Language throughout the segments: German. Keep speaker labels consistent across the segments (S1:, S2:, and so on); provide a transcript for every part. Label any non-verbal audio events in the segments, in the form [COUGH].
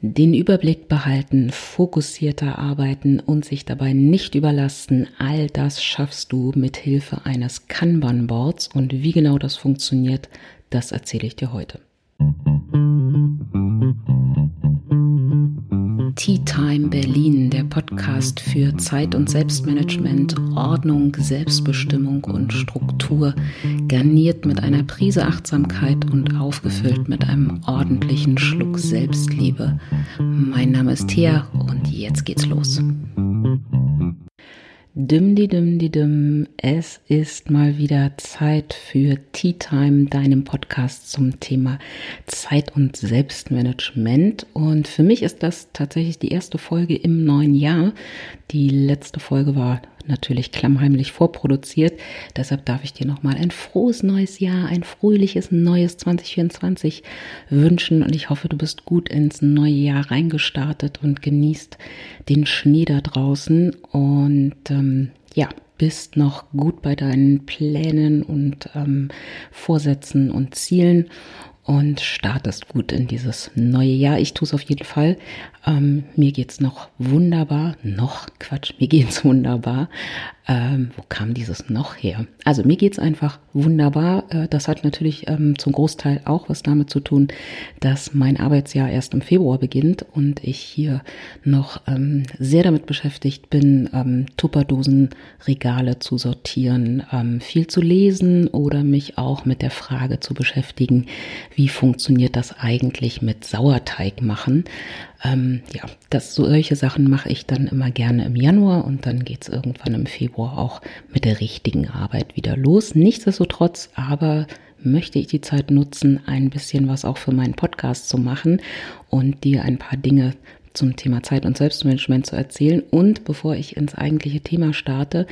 S1: Den Überblick behalten, fokussierter arbeiten und sich dabei nicht überlasten, all das schaffst du mit Hilfe eines Kanban Boards und wie genau das funktioniert, das erzähle ich dir heute. Tea Time Berlin, der Podcast für Zeit- und Selbstmanagement, Ordnung, Selbstbestimmung und Struktur, garniert mit einer Prise Achtsamkeit und aufgefüllt mit einem ordentlichen Schluck Selbstliebe. Mein Name ist Thea und jetzt geht's los. Dim di dim di dim. Es ist mal wieder Zeit für Tea Time, deinem Podcast zum Thema Zeit und Selbstmanagement. Und für mich ist das tatsächlich die erste Folge im neuen Jahr. Die letzte Folge war natürlich klammheimlich vorproduziert. Deshalb darf ich dir nochmal ein frohes neues Jahr, ein fröhliches neues 2024 wünschen. Und ich hoffe, du bist gut ins neue Jahr reingestartet und genießt den Schnee da draußen. Und ähm, ja, bist noch gut bei deinen Plänen und ähm, Vorsätzen und Zielen und startest gut in dieses neue Jahr. Ich tue es auf jeden Fall. Ähm, mir geht's noch wunderbar. Noch Quatsch, mir geht's [LAUGHS] wunderbar. Ähm, wo kam dieses noch her? Also mir geht's einfach wunderbar. Äh, das hat natürlich ähm, zum Großteil auch was damit zu tun, dass mein Arbeitsjahr erst im Februar beginnt und ich hier noch ähm, sehr damit beschäftigt bin, ähm, Tupperdosenregale zu sortieren, ähm, viel zu lesen oder mich auch mit der Frage zu beschäftigen, wie funktioniert das eigentlich mit Sauerteig machen. Ähm, ja, das, solche Sachen mache ich dann immer gerne im Januar und dann geht's irgendwann im Februar auch mit der richtigen Arbeit wieder los. Nichtsdestotrotz aber möchte ich die Zeit nutzen, ein bisschen was auch für meinen Podcast zu machen und dir ein paar Dinge zum Thema Zeit und Selbstmanagement zu erzählen. Und bevor ich ins eigentliche Thema starte,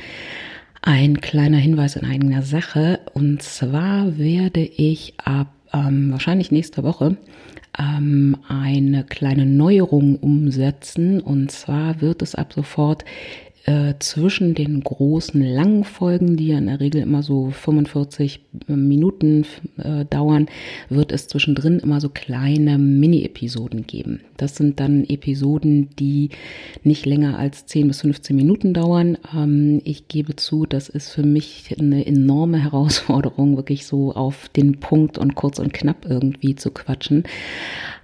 S1: ein kleiner Hinweis in eigener Sache. Und zwar werde ich ab ähm, wahrscheinlich nächste Woche ähm, eine kleine Neuerung umsetzen. Und zwar wird es ab sofort äh, zwischen den großen langen Folgen, die ja in der Regel immer so 45 Minuten äh, dauern, wird es zwischendrin immer so kleine Mini-Episoden geben. Das sind dann Episoden, die nicht länger als 10 bis 15 Minuten dauern. Ähm, ich gebe zu, das ist für mich eine enorme Herausforderung, wirklich so auf den Punkt und kurz und knapp irgendwie zu quatschen.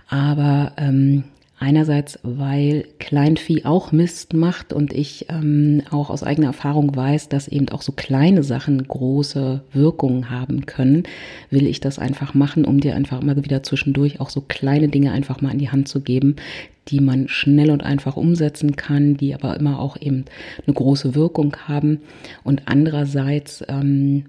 S1: Aber ähm, Einerseits, weil Kleinvieh auch Mist macht und ich ähm, auch aus eigener Erfahrung weiß, dass eben auch so kleine Sachen große Wirkungen haben können, will ich das einfach machen, um dir einfach immer wieder zwischendurch auch so kleine Dinge einfach mal in die Hand zu geben, die man schnell und einfach umsetzen kann, die aber immer auch eben eine große Wirkung haben. Und andererseits ähm,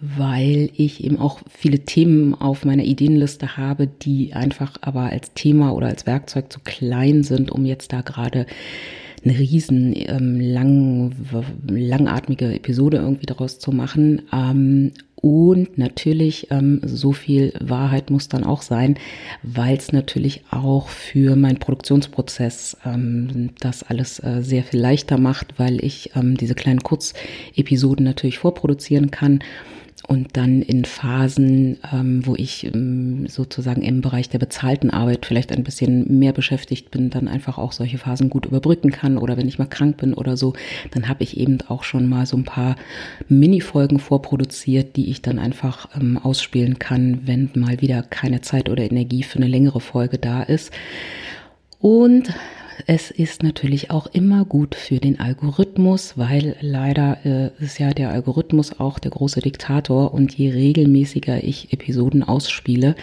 S1: weil ich eben auch viele Themen auf meiner Ideenliste habe, die einfach aber als Thema oder als Werkzeug zu klein sind, um jetzt da gerade eine riesen ähm, lang, langatmige Episode irgendwie daraus zu machen. Ähm, und natürlich, ähm, so viel Wahrheit muss dann auch sein, weil es natürlich auch für meinen Produktionsprozess ähm, das alles äh, sehr viel leichter macht, weil ich ähm, diese kleinen Kurzepisoden natürlich vorproduzieren kann und dann in Phasen, ähm, wo ich ähm, sozusagen im Bereich der bezahlten Arbeit vielleicht ein bisschen mehr beschäftigt bin, dann einfach auch solche Phasen gut überbrücken kann oder wenn ich mal krank bin oder so, dann habe ich eben auch schon mal so ein paar Mini-Folgen vorproduziert, die ich dann einfach ähm, ausspielen kann, wenn mal wieder keine Zeit oder Energie für eine längere Folge da ist. Und es ist natürlich auch immer gut für den Algorithmus, weil leider äh, ist ja der Algorithmus auch der große Diktator. Und je regelmäßiger ich Episoden ausspiele,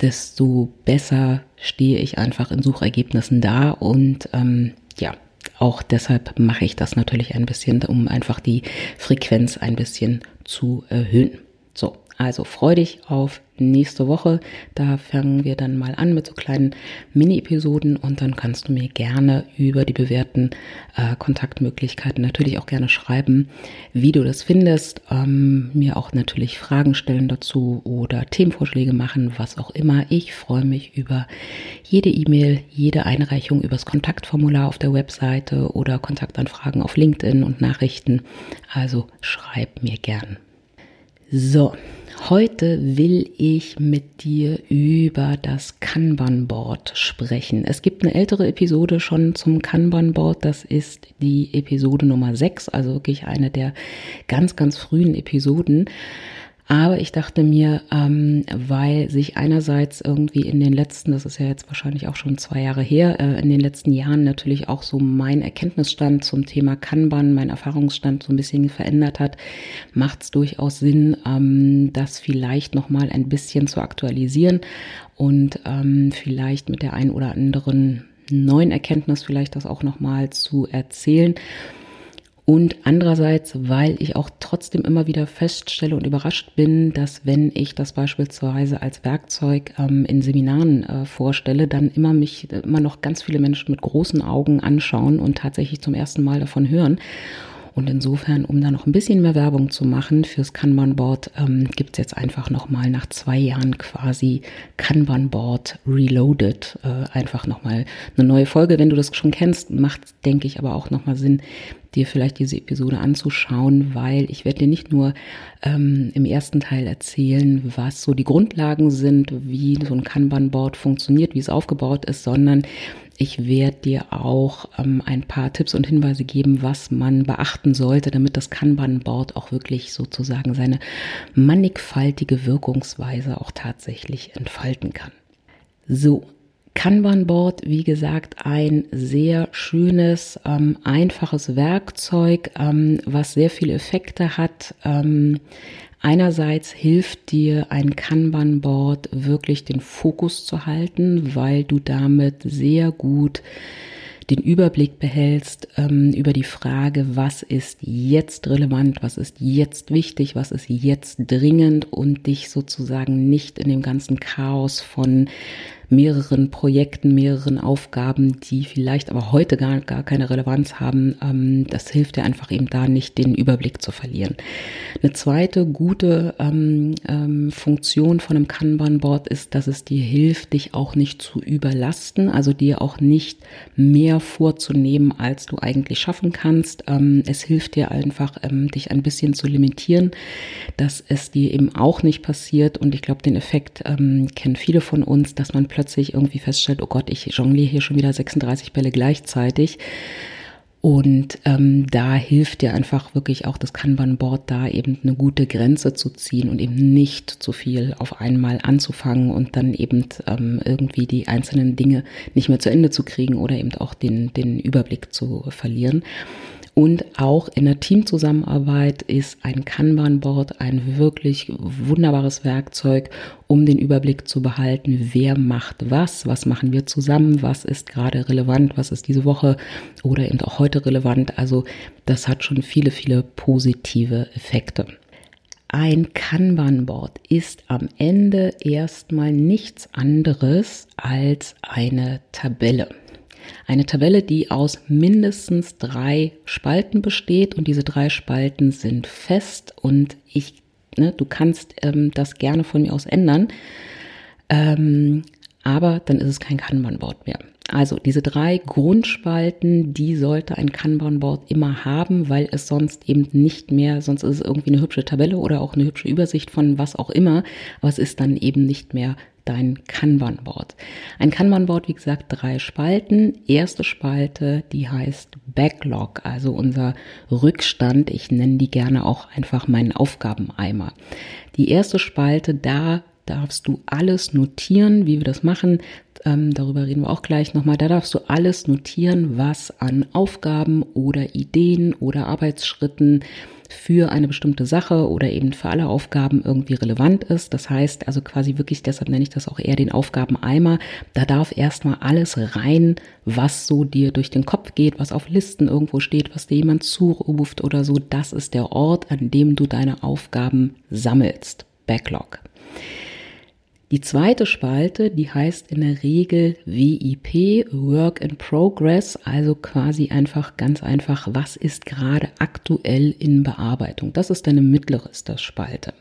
S1: desto besser stehe ich einfach in Suchergebnissen da. Und ähm, ja, auch deshalb mache ich das natürlich ein bisschen, um einfach die Frequenz ein bisschen zu erhöhen. So, also freu dich auf nächste Woche. Da fangen wir dann mal an mit so kleinen Mini-Episoden und dann kannst du mir gerne über die bewährten äh, Kontaktmöglichkeiten natürlich auch gerne schreiben, wie du das findest. Ähm, mir auch natürlich Fragen stellen dazu oder Themenvorschläge machen, was auch immer. Ich freue mich über jede E-Mail, jede Einreichung übers Kontaktformular auf der Webseite oder Kontaktanfragen auf LinkedIn und Nachrichten. Also schreib mir gern. So, heute will ich mit dir über das Kanban-Board sprechen. Es gibt eine ältere Episode schon zum Kanban-Board. Das ist die Episode Nummer 6, also wirklich eine der ganz, ganz frühen Episoden. Aber ich dachte mir, ähm, weil sich einerseits irgendwie in den letzten, das ist ja jetzt wahrscheinlich auch schon zwei Jahre her, äh, in den letzten Jahren natürlich auch so mein Erkenntnisstand zum Thema Kanban, mein Erfahrungsstand so ein bisschen verändert hat, macht es durchaus Sinn, ähm, das vielleicht nochmal ein bisschen zu aktualisieren und ähm, vielleicht mit der ein oder anderen neuen Erkenntnis vielleicht das auch nochmal zu erzählen. Und andererseits, weil ich auch trotzdem immer wieder feststelle und überrascht bin, dass wenn ich das beispielsweise als Werkzeug ähm, in Seminaren äh, vorstelle, dann immer mich immer noch ganz viele Menschen mit großen Augen anschauen und tatsächlich zum ersten Mal davon hören. Und insofern, um da noch ein bisschen mehr Werbung zu machen fürs Kanban-Board, ähm, gibt es jetzt einfach nochmal nach zwei Jahren quasi Kanban-Board Reloaded. Äh, einfach nochmal eine neue Folge. Wenn du das schon kennst, macht, denke ich, aber auch nochmal Sinn, dir vielleicht diese Episode anzuschauen, weil ich werde dir nicht nur ähm, im ersten Teil erzählen, was so die Grundlagen sind, wie so ein Kanban-Board funktioniert, wie es aufgebaut ist, sondern ich werde dir auch ähm, ein paar Tipps und Hinweise geben, was man beachten sollte, damit das Kanban-Board auch wirklich sozusagen seine mannigfaltige Wirkungsweise auch tatsächlich entfalten kann. So, Kanban-Board, wie gesagt, ein sehr schönes, ähm, einfaches Werkzeug, ähm, was sehr viele Effekte hat. Ähm, einerseits hilft dir ein Kanban-Board wirklich den Fokus zu halten, weil du damit sehr gut den Überblick behältst ähm, über die Frage, was ist jetzt relevant, was ist jetzt wichtig, was ist jetzt dringend und dich sozusagen nicht in dem ganzen Chaos von mehreren Projekten, mehreren Aufgaben, die vielleicht aber heute gar, gar keine Relevanz haben. Ähm, das hilft dir einfach eben da nicht, den Überblick zu verlieren. Eine zweite gute ähm, ähm, Funktion von einem Kanban-Board ist, dass es dir hilft, dich auch nicht zu überlasten, also dir auch nicht mehr vorzunehmen, als du eigentlich schaffen kannst. Ähm, es hilft dir einfach, ähm, dich ein bisschen zu limitieren, dass es dir eben auch nicht passiert. Und ich glaube, den Effekt ähm, kennen viele von uns, dass man plötzlich irgendwie feststellt, oh Gott, ich jongliere hier schon wieder 36 Bälle gleichzeitig. Und ähm, da hilft dir einfach wirklich auch das Kanban-Board da eben eine gute Grenze zu ziehen und eben nicht zu viel auf einmal anzufangen und dann eben ähm, irgendwie die einzelnen Dinge nicht mehr zu Ende zu kriegen oder eben auch den, den Überblick zu verlieren. Und auch in der Teamzusammenarbeit ist ein Kanban-Board ein wirklich wunderbares Werkzeug, um den Überblick zu behalten, wer macht was, was machen wir zusammen, was ist gerade relevant, was ist diese Woche oder eben auch heute relevant. Also das hat schon viele, viele positive Effekte. Ein Kanban-Board ist am Ende erstmal nichts anderes als eine Tabelle. Eine Tabelle, die aus mindestens drei Spalten besteht. Und diese drei Spalten sind fest. Und ich, ne, du kannst ähm, das gerne von mir aus ändern, ähm, aber dann ist es kein Kanban-Board mehr. Also diese drei Grundspalten, die sollte ein Kanban-Board immer haben, weil es sonst eben nicht mehr, sonst ist es irgendwie eine hübsche Tabelle oder auch eine hübsche Übersicht von was auch immer, aber es ist dann eben nicht mehr dein Kanban-Board. Ein Kanban-Board, wie gesagt, drei Spalten. Erste Spalte, die heißt Backlog, also unser Rückstand. Ich nenne die gerne auch einfach meinen Aufgabeneimer. Die erste Spalte, da darfst du alles notieren, wie wir das machen. Ähm, darüber reden wir auch gleich nochmal. Da darfst du alles notieren, was an Aufgaben oder Ideen oder Arbeitsschritten für eine bestimmte Sache oder eben für alle Aufgaben irgendwie relevant ist. Das heißt also quasi wirklich, deshalb nenne ich das auch eher den Aufgabeneimer. Da darf erstmal alles rein, was so dir durch den Kopf geht, was auf Listen irgendwo steht, was dir jemand zuruft oder so. Das ist der Ort, an dem du deine Aufgaben sammelst. Backlog. Die zweite Spalte, die heißt in der Regel WIP, Work in Progress, also quasi einfach ganz einfach, was ist gerade aktuell in Bearbeitung. Das ist deine mittlere Spalte.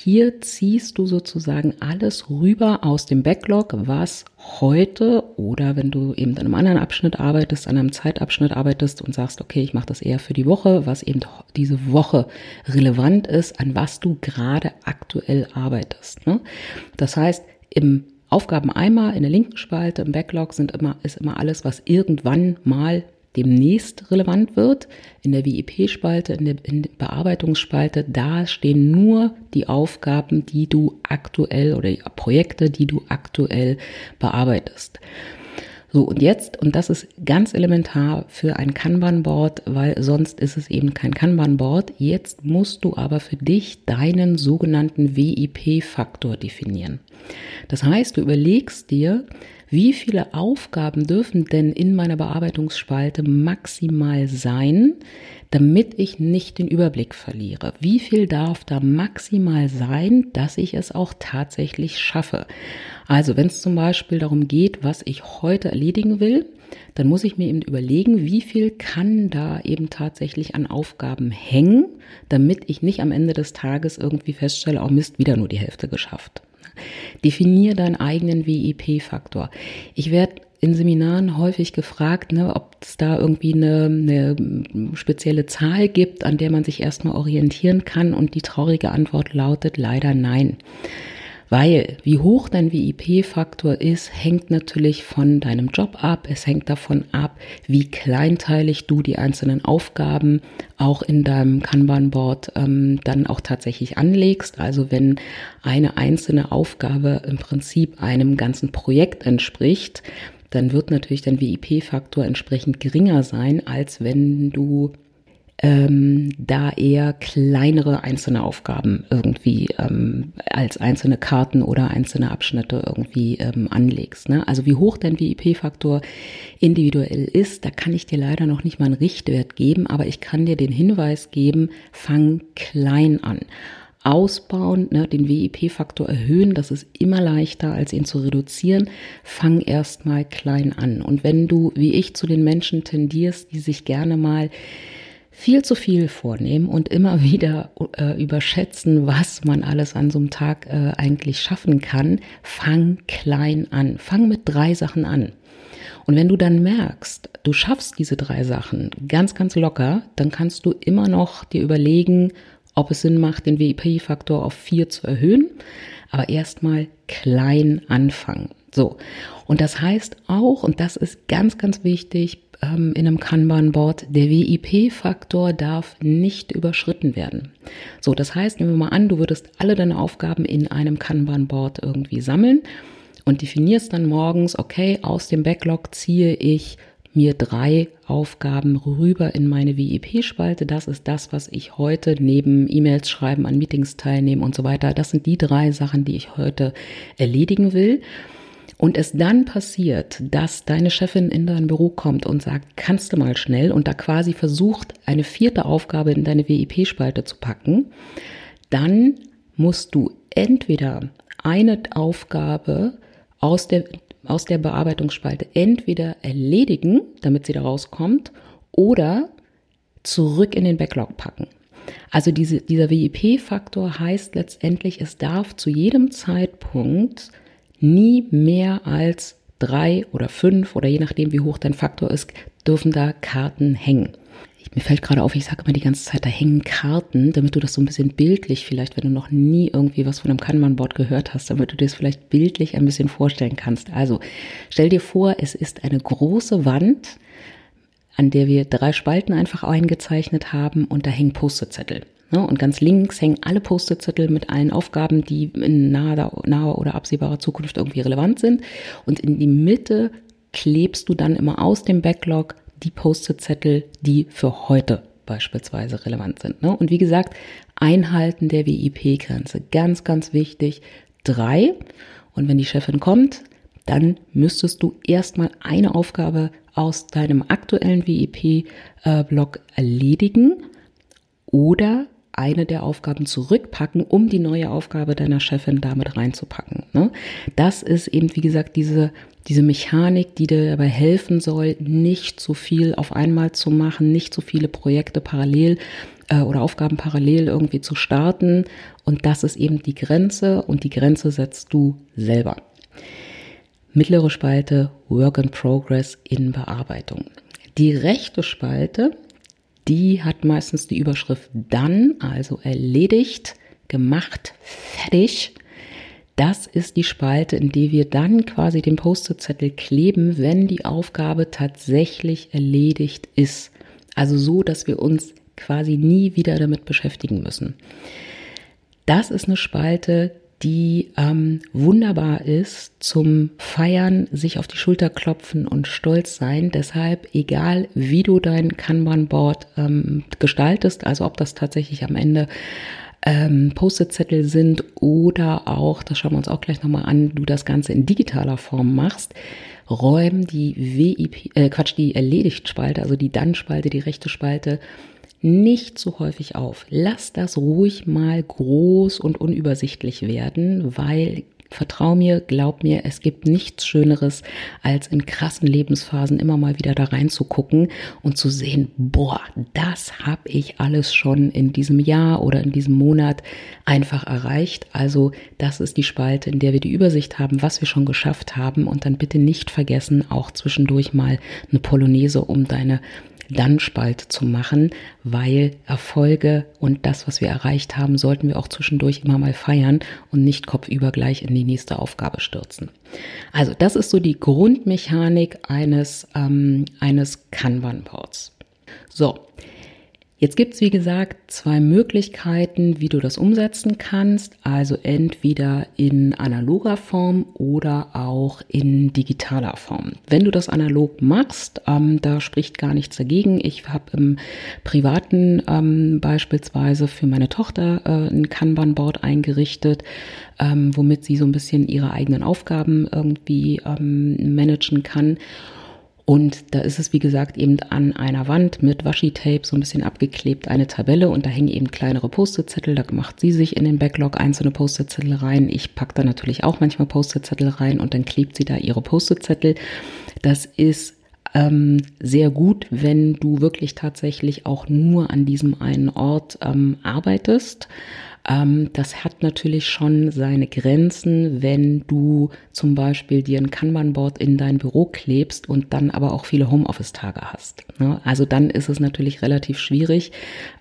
S1: Hier ziehst du sozusagen alles rüber aus dem Backlog, was heute oder wenn du eben an einem anderen Abschnitt arbeitest, an einem Zeitabschnitt arbeitest und sagst, okay, ich mache das eher für die Woche, was eben diese Woche relevant ist, an was du gerade aktuell arbeitest. Ne? Das heißt, im Aufgabeneimer in der linken Spalte im Backlog sind immer, ist immer alles, was irgendwann mal demnächst relevant wird. In der WIP-Spalte, in der, in der Bearbeitungsspalte, da stehen nur die Aufgaben, die du aktuell oder die Projekte, die du aktuell bearbeitest. So, und jetzt, und das ist ganz elementar für ein Kanban-Board, weil sonst ist es eben kein Kanban-Board. Jetzt musst du aber für dich deinen sogenannten WIP-Faktor definieren. Das heißt, du überlegst dir, wie viele Aufgaben dürfen denn in meiner Bearbeitungsspalte maximal sein, damit ich nicht den Überblick verliere? Wie viel darf da maximal sein, dass ich es auch tatsächlich schaffe? Also wenn es zum Beispiel darum geht, was ich heute erledigen will, dann muss ich mir eben überlegen, wie viel kann da eben tatsächlich an Aufgaben hängen, damit ich nicht am Ende des Tages irgendwie feststelle, oh Mist, wieder nur die Hälfte geschafft. Definier deinen eigenen WIP-Faktor. Ich werde in Seminaren häufig gefragt, ne, ob es da irgendwie eine, eine spezielle Zahl gibt, an der man sich erstmal orientieren kann. Und die traurige Antwort lautet leider nein. Weil wie hoch dein VIP-Faktor ist, hängt natürlich von deinem Job ab. Es hängt davon ab, wie kleinteilig du die einzelnen Aufgaben auch in deinem Kanban-Board ähm, dann auch tatsächlich anlegst. Also wenn eine einzelne Aufgabe im Prinzip einem ganzen Projekt entspricht, dann wird natürlich dein VIP-Faktor entsprechend geringer sein, als wenn du ähm, da eher kleinere einzelne Aufgaben irgendwie ähm, als einzelne Karten oder einzelne Abschnitte irgendwie ähm, anlegst. Ne? Also wie hoch dein VIP-Faktor individuell ist, da kann ich dir leider noch nicht mal einen Richtwert geben, aber ich kann dir den Hinweis geben, fang klein an ausbauen, ne, den WIP-Faktor erhöhen, das ist immer leichter, als ihn zu reduzieren. Fang erstmal klein an. Und wenn du, wie ich, zu den Menschen tendierst, die sich gerne mal viel zu viel vornehmen und immer [LAUGHS] wieder äh, überschätzen, was man alles an so einem Tag äh, eigentlich schaffen kann, fang klein an. Fang mit drei Sachen an. Und wenn du dann merkst, du schaffst diese drei Sachen ganz, ganz locker, dann kannst du immer noch dir überlegen, ob es Sinn macht, den WIP-Faktor auf vier zu erhöhen. Aber erstmal klein anfangen. So. Und das heißt auch, und das ist ganz, ganz wichtig, ähm, in einem Kanban-Board, der WIP-Faktor darf nicht überschritten werden. So, das heißt, nehmen wir mal an, du würdest alle deine Aufgaben in einem Kanban-Board irgendwie sammeln und definierst dann morgens, okay, aus dem Backlog ziehe ich mir drei Aufgaben rüber in meine WIP-Spalte. Das ist das, was ich heute neben E-Mails schreiben, an Meetings teilnehmen und so weiter. Das sind die drei Sachen, die ich heute erledigen will und es dann passiert, dass deine Chefin in dein Büro kommt und sagt, kannst du mal schnell und da quasi versucht, eine vierte Aufgabe in deine WIP-Spalte zu packen, dann musst du entweder eine Aufgabe aus der, aus der Bearbeitungsspalte entweder erledigen, damit sie da rauskommt, oder zurück in den Backlog packen. Also diese, dieser WIP-Faktor heißt letztendlich, es darf zu jedem Zeitpunkt nie mehr als drei oder fünf oder je nachdem, wie hoch dein Faktor ist, dürfen da Karten hängen. Mir fällt gerade auf, ich sage immer die ganze Zeit, da hängen Karten, damit du das so ein bisschen bildlich vielleicht, wenn du noch nie irgendwie was von einem Kanban-Board gehört hast, damit du dir das vielleicht bildlich ein bisschen vorstellen kannst. Also stell dir vor, es ist eine große Wand, an der wir drei Spalten einfach eingezeichnet haben und da hängen Post-it-Zettel. Ne? Und ganz links hängen alle Post-it-Zettel mit allen Aufgaben, die in naher, naher oder absehbarer Zukunft irgendwie relevant sind. Und in die Mitte klebst du dann immer aus dem Backlog die Post-it-Zettel, die für heute beispielsweise relevant sind. Ne? Und wie gesagt, Einhalten der WIP-Grenze. Ganz, ganz wichtig. Drei. Und wenn die Chefin kommt, dann müsstest du erstmal eine Aufgabe aus deinem aktuellen WIP-Block erledigen oder eine der Aufgaben zurückpacken, um die neue Aufgabe deiner Chefin damit reinzupacken. Ne? Das ist eben, wie gesagt, diese, diese Mechanik, die dir dabei helfen soll, nicht zu viel auf einmal zu machen, nicht zu viele Projekte parallel äh, oder Aufgaben parallel irgendwie zu starten. Und das ist eben die Grenze und die Grenze setzt du selber. Mittlere Spalte Work in Progress in Bearbeitung. Die rechte Spalte, die hat meistens die Überschrift dann, also erledigt, gemacht, fertig. Das ist die Spalte, in die wir dann quasi den Post-it-Zettel kleben, wenn die Aufgabe tatsächlich erledigt ist. Also so, dass wir uns quasi nie wieder damit beschäftigen müssen. Das ist eine Spalte, die ähm, wunderbar ist zum Feiern, sich auf die Schulter klopfen und stolz sein. Deshalb, egal wie du dein Kanban-Board ähm, gestaltest, also ob das tatsächlich am Ende ähm, Post-it-Zettel sind oder auch, das schauen wir uns auch gleich nochmal an, du das Ganze in digitaler Form machst, räumen die WIP, äh, Quatsch, die Erledigt-Spalte, also die Dann-Spalte, die rechte Spalte, nicht so häufig auf. Lass das ruhig mal groß und unübersichtlich werden, weil Vertrau mir, glaub mir, es gibt nichts Schöneres, als in krassen Lebensphasen immer mal wieder da reinzugucken und zu sehen, boah, das habe ich alles schon in diesem Jahr oder in diesem Monat einfach erreicht. Also das ist die Spalte, in der wir die Übersicht haben, was wir schon geschafft haben und dann bitte nicht vergessen, auch zwischendurch mal eine Polonaise um deine dann Spalt zu machen, weil Erfolge und das, was wir erreicht haben, sollten wir auch zwischendurch immer mal feiern und nicht kopfüber gleich in die nächste Aufgabe stürzen. Also das ist so die Grundmechanik eines, ähm, eines Kanban-Boards. So, Jetzt gibt's wie gesagt, zwei Möglichkeiten, wie du das umsetzen kannst. Also entweder in analoger Form oder auch in digitaler Form. Wenn du das analog machst, ähm, da spricht gar nichts dagegen. Ich habe im privaten ähm, beispielsweise für meine Tochter äh, ein Kanban-Board eingerichtet, ähm, womit sie so ein bisschen ihre eigenen Aufgaben irgendwie ähm, managen kann. Und da ist es, wie gesagt, eben an einer Wand mit Washi-Tape so ein bisschen abgeklebt eine Tabelle und da hängen eben kleinere Post-it-Zettel. Da macht sie sich in den Backlog einzelne Post-it-Zettel rein. Ich packe da natürlich auch manchmal Post-it-Zettel rein und dann klebt sie da ihre Post-it-Zettel. Das ist ähm, sehr gut, wenn du wirklich tatsächlich auch nur an diesem einen Ort ähm, arbeitest. Ähm, das hat natürlich schon seine Grenzen, wenn du zum Beispiel dir ein Kanban-Board in dein Büro klebst und dann aber auch viele Homeoffice-Tage hast. Ne? Also dann ist es natürlich relativ schwierig.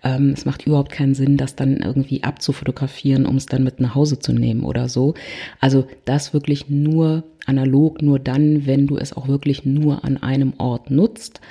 S1: Ähm, es macht überhaupt keinen Sinn, das dann irgendwie abzufotografieren, um es dann mit nach Hause zu nehmen oder so. Also das wirklich nur analog, nur dann, wenn du es auch wirklich nur an einem Ort nutzt.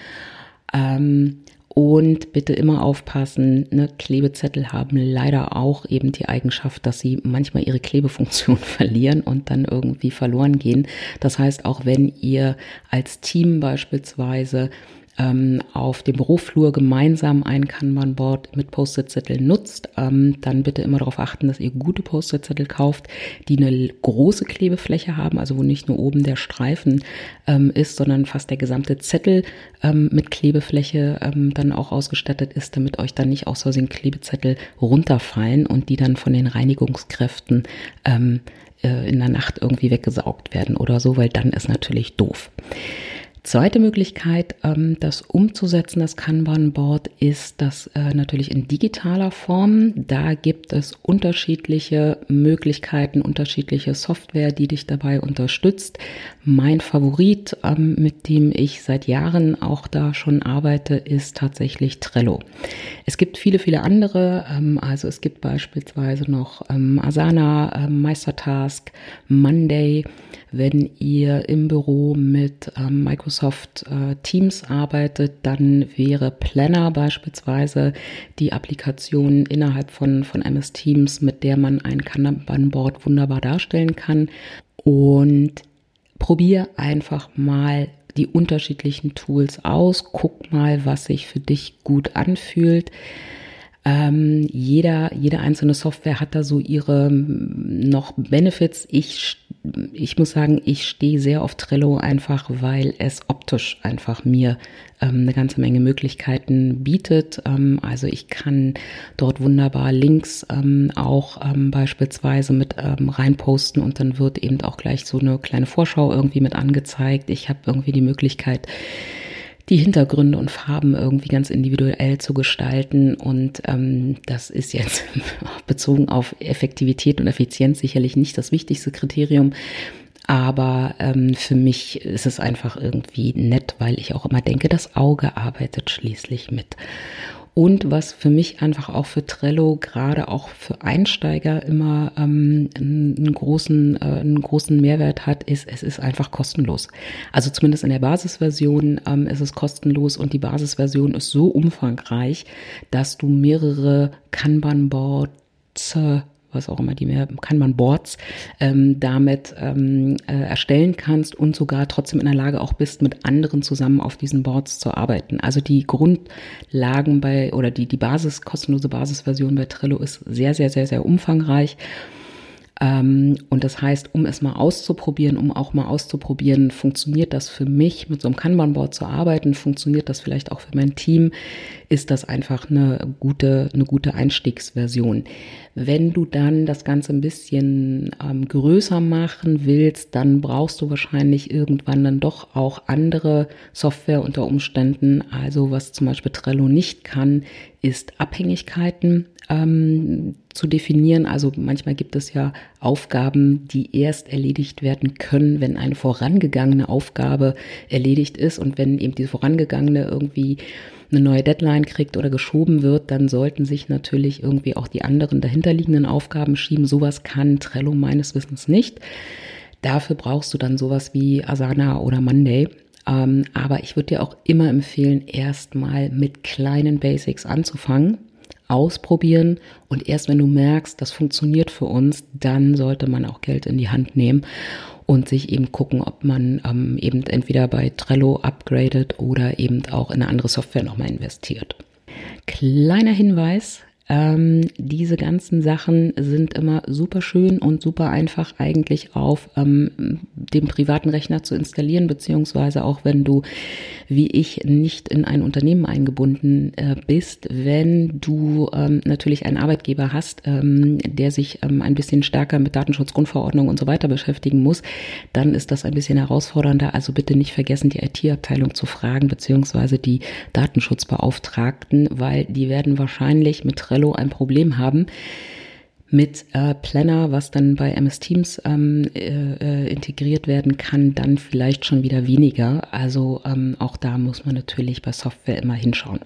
S1: Ähm, und bitte immer aufpassen, ne, Klebezettel haben leider auch eben die Eigenschaft, dass sie manchmal ihre Klebefunktion [LAUGHS] verlieren und dann irgendwie verloren gehen. Das heißt, auch wenn ihr als Team beispielsweise ähm, auf dem Büroflur gemeinsam ein Kanban-Board mit Post-it-Zetteln nutzt, ähm, dann bitte immer darauf achten, dass ihr gute Post-it-Zettel kauft, die eine große Klebefläche haben, also wo nicht nur oben der Streifen ähm, ist, sondern fast der gesamte Zettel ähm, mit Klebefläche ähm, dann auch ausgestattet ist, damit euch dann nicht aus Versehen Klebezettel runterfallen und die dann von den Reinigungskräften ähm, äh, in der Nacht irgendwie weggesaugt werden oder so, weil dann ist natürlich doof. Zweite Möglichkeit, ähm, das umzusetzen, das Kanban-Board, ist das äh, natürlich in digitaler Form. Da gibt es unterschiedliche Möglichkeiten, unterschiedliche Software, die dich dabei unterstützt. Mein Favorit, ähm, mit dem ich seit Jahren auch da schon arbeite, ist tatsächlich Trello. Es gibt viele, viele andere. Ähm, also es gibt beispielsweise noch Asana, Meistertask, Monday. Wenn ihr im Büro mit Microsoft Microsoft äh, Teams arbeitet, dann wäre Planner beispielsweise die Applikation innerhalb von, von MS Teams, mit der man ein Kanban-Board wunderbar darstellen kann. Und probier einfach mal die unterschiedlichen Tools aus. Guck mal, was sich für dich gut anfühlt. Ähm, jeder, jede einzelne Software hat da so ihre noch Benefits. Ich ich muss sagen, ich stehe sehr auf Trello einfach, weil es optisch einfach mir ähm, eine ganze Menge Möglichkeiten bietet. Ähm, also ich kann dort wunderbar Links ähm, auch ähm, beispielsweise mit ähm, reinposten und dann wird eben auch gleich so eine kleine Vorschau irgendwie mit angezeigt. Ich habe irgendwie die Möglichkeit, die Hintergründe und Farben irgendwie ganz individuell zu gestalten. Und ähm, das ist jetzt [LAUGHS] bezogen auf Effektivität und Effizienz sicherlich nicht das wichtigste Kriterium. Aber ähm, für mich ist es einfach irgendwie nett, weil ich auch immer denke, das Auge arbeitet schließlich mit. Und was für mich einfach auch für Trello, gerade auch für Einsteiger immer ähm, einen, großen, äh, einen großen Mehrwert hat, ist, es ist einfach kostenlos. Also zumindest in der Basisversion ähm, ist es kostenlos und die Basisversion ist so umfangreich, dass du mehrere Kanban-Boards was auch immer die mehr kann man Boards ähm, damit ähm, äh, erstellen kannst und sogar trotzdem in der Lage auch bist, mit anderen zusammen auf diesen Boards zu arbeiten. Also die Grundlagen bei oder die die Basis kostenlose Basisversion bei Trello ist sehr sehr sehr sehr umfangreich und das heißt, um es mal auszuprobieren, um auch mal auszuprobieren, funktioniert das für mich, mit so einem Kanban-Board zu arbeiten, funktioniert das vielleicht auch für mein Team, ist das einfach eine gute, eine gute Einstiegsversion. Wenn du dann das Ganze ein bisschen ähm, größer machen willst, dann brauchst du wahrscheinlich irgendwann dann doch auch andere Software unter Umständen. Also was zum Beispiel Trello nicht kann, ist Abhängigkeiten ähm, zu definieren. Also manchmal gibt es ja Aufgaben, die erst erledigt werden können, wenn eine vorangegangene Aufgabe erledigt ist. Und wenn eben die vorangegangene irgendwie eine neue Deadline kriegt oder geschoben wird, dann sollten sich natürlich irgendwie auch die anderen dahinterliegenden Aufgaben schieben. Sowas kann Trello meines Wissens nicht. Dafür brauchst du dann sowas wie Asana oder Monday. Ähm, aber ich würde dir auch immer empfehlen, erstmal mit kleinen Basics anzufangen ausprobieren und erst wenn du merkst, das funktioniert für uns, dann sollte man auch Geld in die Hand nehmen und sich eben gucken, ob man ähm, eben entweder bei Trello upgradet oder eben auch in eine andere Software nochmal investiert. Kleiner Hinweis, ähm, diese ganzen Sachen sind immer super schön und super einfach eigentlich auf ähm, dem privaten Rechner zu installieren, beziehungsweise auch wenn du, wie ich, nicht in ein Unternehmen eingebunden äh, bist, wenn du ähm, natürlich einen Arbeitgeber hast, ähm, der sich ähm, ein bisschen stärker mit Datenschutzgrundverordnung und so weiter beschäftigen muss, dann ist das ein bisschen herausfordernder. Also bitte nicht vergessen, die IT-Abteilung zu fragen, beziehungsweise die Datenschutzbeauftragten, weil die werden wahrscheinlich mit Trello ein Problem haben mit äh, Planner, was dann bei MS Teams ähm, äh, äh, integriert werden kann, dann vielleicht schon wieder weniger. Also ähm, auch da muss man natürlich bei Software immer hinschauen.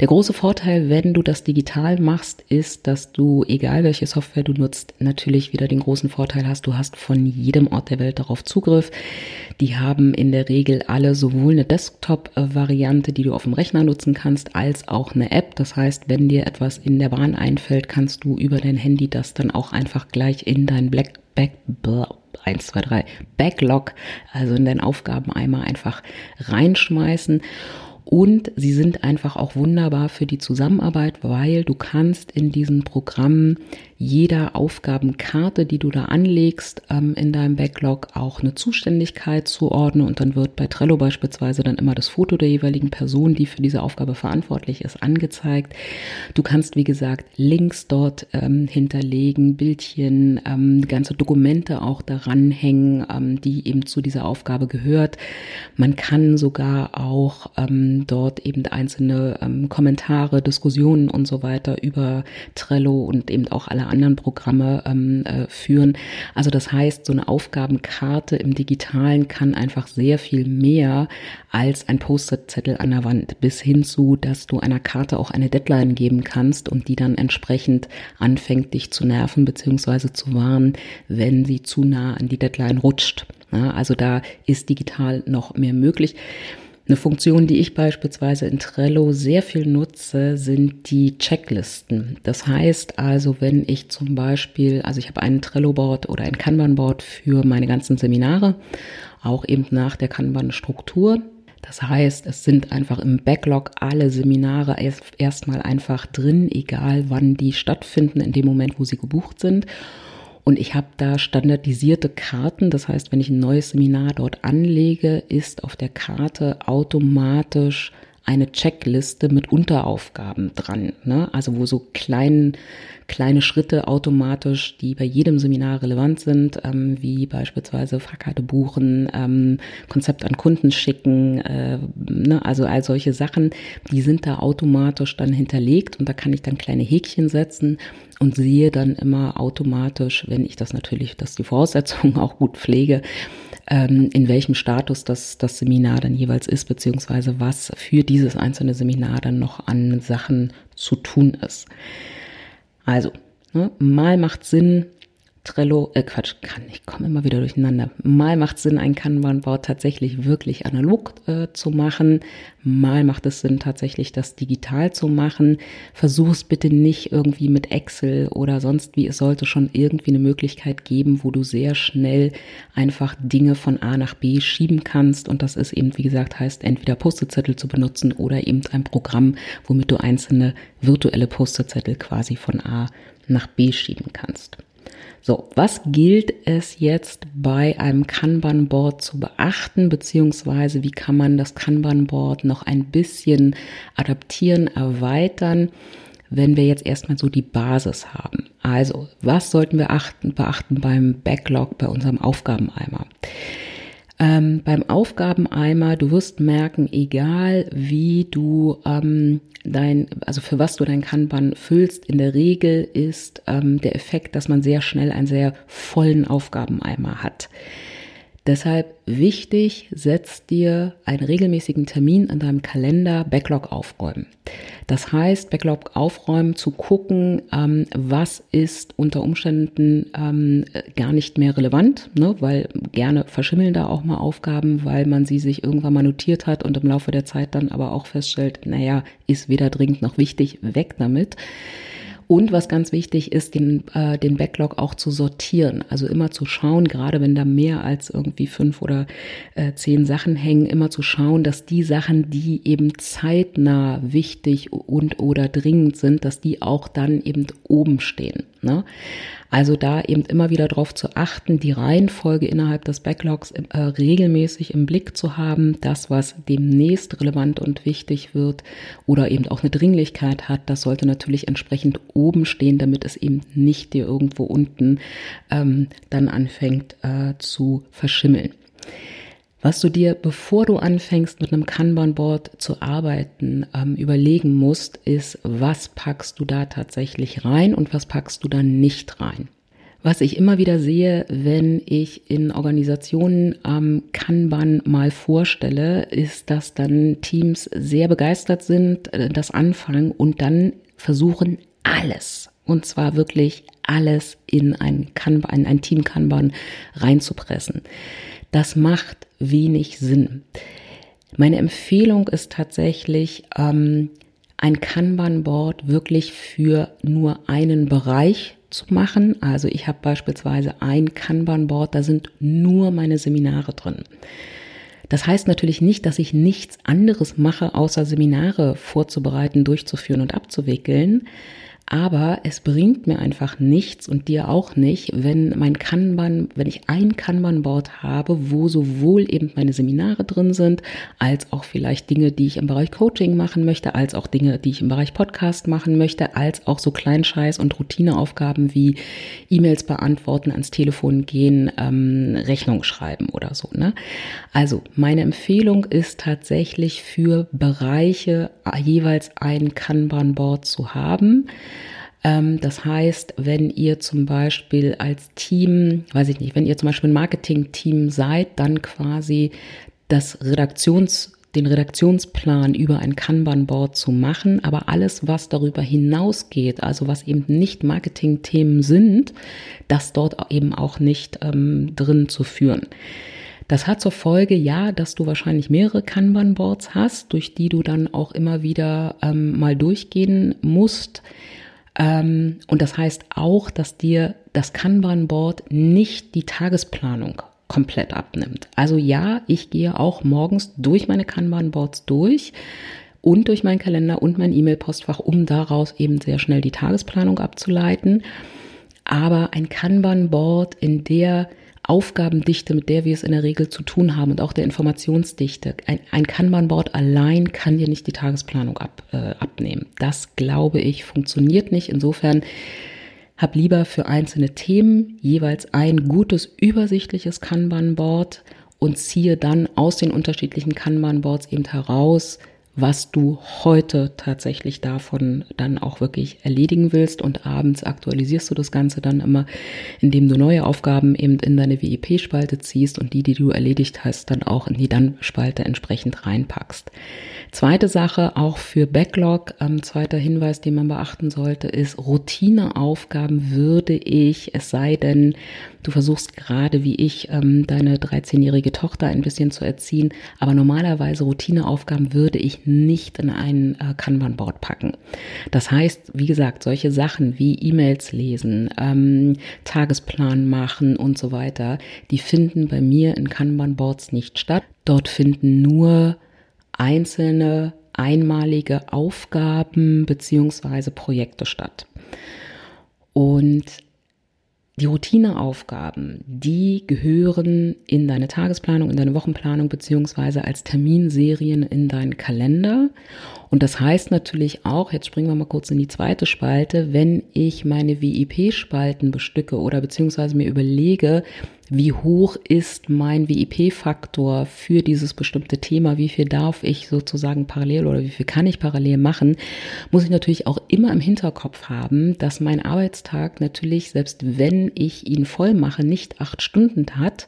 S1: Der große Vorteil, wenn du das digital machst, ist, dass du, egal welche Software du nutzt, natürlich wieder den großen Vorteil hast, du hast von jedem Ort der Welt darauf Zugriff. Die haben in der Regel alle sowohl eine Desktop-Variante, die du auf dem Rechner nutzen kannst, als auch eine App. Das heißt, wenn dir etwas in der Bahn einfällt, kannst du über dein Handy das dann auch einfach gleich in dein Black Back, 1, 2, 3, Backlog, also in deinen Aufgabeneimer einfach reinschmeißen. Und sie sind einfach auch wunderbar für die Zusammenarbeit, weil du kannst in diesen Programmen jeder Aufgabenkarte, die du da anlegst, ähm, in deinem Backlog auch eine Zuständigkeit zuordnen und dann wird bei Trello beispielsweise dann immer das Foto der jeweiligen Person, die für diese Aufgabe verantwortlich ist, angezeigt. Du kannst, wie gesagt, Links dort ähm, hinterlegen, Bildchen, ähm, ganze Dokumente auch daran hängen, ähm, die eben zu dieser Aufgabe gehört. Man kann sogar auch ähm, dort eben einzelne ähm, Kommentare, Diskussionen und so weiter über Trello und eben auch alle anderen Programme ähm, äh, führen. Also das heißt, so eine Aufgabenkarte im Digitalen kann einfach sehr viel mehr als ein Post-it-Zettel an der Wand, bis hin zu, dass du einer Karte auch eine Deadline geben kannst und die dann entsprechend anfängt, dich zu nerven beziehungsweise zu warnen, wenn sie zu nah an die Deadline rutscht. Ja, also da ist digital noch mehr möglich. Eine Funktion, die ich beispielsweise in Trello sehr viel nutze, sind die Checklisten. Das heißt also, wenn ich zum Beispiel, also ich habe einen Trello-Board oder ein Kanban-Board für meine ganzen Seminare, auch eben nach der Kanban-Struktur. Das heißt, es sind einfach im Backlog alle Seminare erstmal einfach drin, egal wann die stattfinden, in dem Moment, wo sie gebucht sind. Und ich habe da standardisierte Karten. Das heißt, wenn ich ein neues Seminar dort anlege, ist auf der Karte automatisch eine Checkliste mit Unteraufgaben dran, ne? also wo so klein, kleine Schritte automatisch, die bei jedem Seminar relevant sind, ähm, wie beispielsweise Fahrkarte buchen, ähm, Konzept an Kunden schicken, äh, ne? also all solche Sachen, die sind da automatisch dann hinterlegt und da kann ich dann kleine Häkchen setzen und sehe dann immer automatisch, wenn ich das natürlich, dass die Voraussetzungen [LAUGHS] auch gut pflege, ähm, in welchem Status das, das Seminar dann jeweils ist, beziehungsweise was für dieses einzelne Seminar dann noch an Sachen zu tun ist. Also, ne, mal macht Sinn, Trello, äh Quatsch, kann, ich komme immer wieder durcheinander. Mal macht Sinn, ein Kanban-Board tatsächlich wirklich analog äh, zu machen. Mal macht es Sinn, tatsächlich das digital zu machen. Versuch es bitte nicht irgendwie mit Excel oder sonst wie. Es sollte schon irgendwie eine Möglichkeit geben, wo du sehr schnell einfach Dinge von A nach B schieben kannst. Und das ist eben, wie gesagt, heißt entweder Postezettel zu benutzen oder eben ein Programm, womit du einzelne virtuelle Postezettel quasi von A nach B schieben kannst. So, was gilt es jetzt bei einem Kanban-Board zu beachten, beziehungsweise wie kann man das Kanban-Board noch ein bisschen adaptieren, erweitern, wenn wir jetzt erstmal so die Basis haben? Also, was sollten wir achten, beachten beim Backlog, bei unserem Aufgabeneimer? Ähm, beim Aufgabeneimer, du wirst merken, egal wie du ähm, dein, also für was du dein Kanban füllst, in der Regel ist ähm, der Effekt, dass man sehr schnell einen sehr vollen Aufgabeneimer hat. Deshalb wichtig, setz dir einen regelmäßigen Termin an deinem Kalender, Backlog aufräumen. Das heißt, Backlog aufräumen, zu gucken, ähm, was ist unter Umständen ähm, gar nicht mehr relevant, ne? weil gerne verschimmeln da auch mal Aufgaben, weil man sie sich irgendwann mal notiert hat und im Laufe der Zeit dann aber auch feststellt, naja, ist weder dringend noch wichtig, weg damit. Und was ganz wichtig ist, den, äh, den Backlog auch zu sortieren. Also immer zu schauen, gerade wenn da mehr als irgendwie fünf oder äh, zehn Sachen hängen, immer zu schauen, dass die Sachen, die eben zeitnah wichtig und oder dringend sind, dass die auch dann eben oben stehen. Ne? Also da eben immer wieder darauf zu achten, die Reihenfolge innerhalb des Backlogs äh, regelmäßig im Blick zu haben. Das, was demnächst relevant und wichtig wird oder eben auch eine Dringlichkeit hat, das sollte natürlich entsprechend oben stehen, damit es eben nicht dir irgendwo unten ähm, dann anfängt äh, zu verschimmeln. Was du dir, bevor du anfängst, mit einem Kanban-Board zu arbeiten, ähm, überlegen musst, ist, was packst du da tatsächlich rein und was packst du da nicht rein. Was ich immer wieder sehe, wenn ich in Organisationen ähm, Kanban mal vorstelle, ist, dass dann Teams sehr begeistert sind, äh, das anfangen und dann versuchen, alles, und zwar wirklich alles in ein, Kanban, in ein Team Kanban reinzupressen. Das macht wenig Sinn. Meine Empfehlung ist tatsächlich, ähm, ein Kanban-Board wirklich für nur einen Bereich zu machen. Also ich habe beispielsweise ein Kanban-Board, da sind nur meine Seminare drin. Das heißt natürlich nicht, dass ich nichts anderes mache, außer Seminare vorzubereiten, durchzuführen und abzuwickeln. Aber es bringt mir einfach nichts und dir auch nicht, wenn mein Kanban, wenn ich ein Kanban-Board habe, wo sowohl eben meine Seminare drin sind, als auch vielleicht Dinge, die ich im Bereich Coaching machen möchte, als auch Dinge, die ich im Bereich Podcast machen möchte, als auch so Kleinscheiß und Routineaufgaben wie E-Mails beantworten, ans Telefon gehen, ähm, Rechnung schreiben oder so. Ne? Also meine Empfehlung ist tatsächlich für Bereiche jeweils ein Kanban-Board zu haben. Ähm, das heißt, wenn ihr zum Beispiel als Team, weiß ich nicht, wenn ihr zum Beispiel ein Marketing-Team seid, dann quasi das Redaktions den Redaktionsplan über ein Kanban-Board zu machen, aber alles, was darüber hinausgeht, also was eben nicht Marketing-Themen sind, das dort eben auch nicht ähm, drin zu führen. Das hat zur Folge, ja, dass du wahrscheinlich mehrere Kanban-Boards hast, durch die du dann auch immer wieder ähm, mal durchgehen musst. Ähm, und das heißt auch, dass dir das Kanban-Board nicht die Tagesplanung komplett abnimmt. Also ja, ich gehe auch morgens durch meine Kanban-Boards durch und durch meinen Kalender und mein E-Mail-Postfach, um daraus eben sehr schnell die Tagesplanung abzuleiten. Aber ein Kanban-Board in der Aufgabendichte, mit der wir es in der Regel zu tun haben und auch der Informationsdichte. Ein, ein Kanban-Board allein kann dir nicht die Tagesplanung ab, äh, abnehmen. Das glaube ich funktioniert nicht. Insofern hab lieber für einzelne Themen jeweils ein gutes, übersichtliches Kanban-Board und ziehe dann aus den unterschiedlichen Kanban-Boards eben heraus, was du heute tatsächlich davon dann auch wirklich erledigen willst. Und abends aktualisierst du das Ganze dann immer, indem du neue Aufgaben eben in deine WIP-Spalte ziehst und die, die du erledigt hast, dann auch in die Dann-Spalte entsprechend reinpackst. Zweite Sache, auch für Backlog, ähm, zweiter Hinweis, den man beachten sollte, ist Routineaufgaben würde ich, es sei denn, du versuchst gerade wie ich ähm, deine 13-jährige Tochter ein bisschen zu erziehen, aber normalerweise Routineaufgaben würde ich nicht in ein äh, Kanban-Board packen. Das heißt, wie gesagt, solche Sachen wie E-Mails lesen, ähm, Tagesplan machen und so weiter, die finden bei mir in Kanban-Boards nicht statt. Dort finden nur einzelne einmalige Aufgaben beziehungsweise Projekte statt. Und die Routineaufgaben, die gehören in deine Tagesplanung, in deine Wochenplanung beziehungsweise als Terminserien in deinen Kalender. Und das heißt natürlich auch, jetzt springen wir mal kurz in die zweite Spalte, wenn ich meine VIP-Spalten bestücke oder beziehungsweise mir überlege, wie hoch ist mein VIP-Faktor für dieses bestimmte Thema, wie viel darf ich sozusagen parallel oder wie viel kann ich parallel machen, muss ich natürlich auch immer im Hinterkopf haben, dass mein Arbeitstag natürlich, selbst wenn ich ihn voll mache, nicht acht Stunden hat,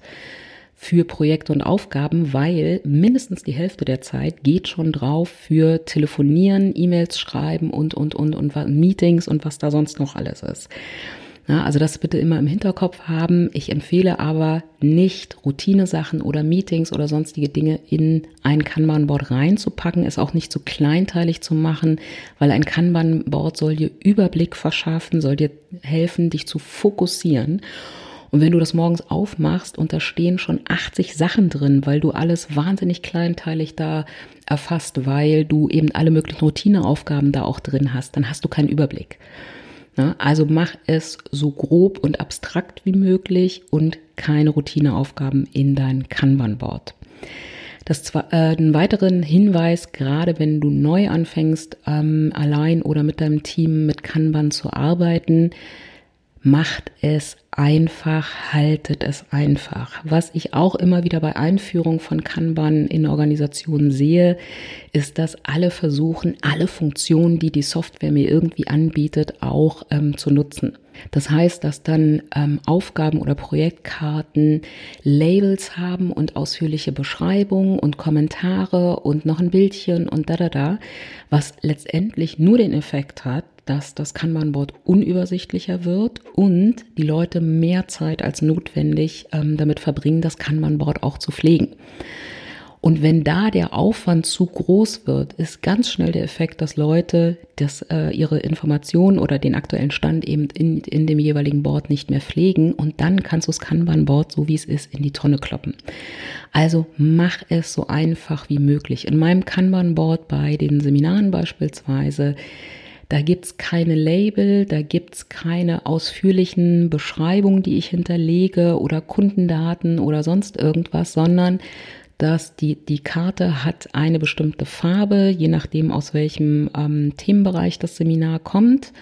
S1: für Projekte und Aufgaben, weil mindestens die Hälfte der Zeit geht schon drauf für Telefonieren, E-Mails schreiben und, und, und, und Meetings und was da sonst noch alles ist. Ja, also das bitte immer im Hinterkopf haben. Ich empfehle aber nicht Routinesachen oder Meetings oder sonstige Dinge in ein Kanban-Board reinzupacken, es auch nicht zu kleinteilig zu machen, weil ein Kanban-Board soll dir Überblick verschaffen, soll dir helfen, dich zu fokussieren. Und wenn du das morgens aufmachst und da stehen schon 80 Sachen drin, weil du alles wahnsinnig kleinteilig da erfasst, weil du eben alle möglichen Routineaufgaben da auch drin hast, dann hast du keinen Überblick. Ja, also mach es so grob und abstrakt wie möglich und keine Routineaufgaben in dein Kanban-Board. Das zwar, äh, einen weiteren Hinweis, gerade wenn du neu anfängst, ähm, allein oder mit deinem Team mit Kanban zu arbeiten, macht es einfach, haltet es einfach. Was ich auch immer wieder bei Einführung von Kanban in Organisationen sehe, ist, dass alle versuchen, alle Funktionen, die die Software mir irgendwie anbietet, auch ähm, zu nutzen. Das heißt, dass dann ähm, Aufgaben oder Projektkarten Labels haben und ausführliche Beschreibungen und Kommentare und noch ein Bildchen und da da da, was letztendlich nur den Effekt hat, dass das Kanban-Board unübersichtlicher wird und die Leute mehr Zeit als notwendig ähm, damit verbringen, das Kanban-Board auch zu pflegen. Und wenn da der Aufwand zu groß wird, ist ganz schnell der Effekt, dass Leute das, äh, ihre Informationen oder den aktuellen Stand eben in, in dem jeweiligen Board nicht mehr pflegen und dann kannst du das Kanban-Board, so wie es ist, in die Tonne kloppen. Also mach es so einfach wie möglich. In meinem Kanban-Board bei den Seminaren beispielsweise da gibt's keine Label, da gibt's keine ausführlichen Beschreibungen, die ich hinterlege oder Kundendaten oder sonst irgendwas, sondern dass die, die Karte hat eine bestimmte Farbe, je nachdem aus welchem ähm, Themenbereich das Seminar kommt.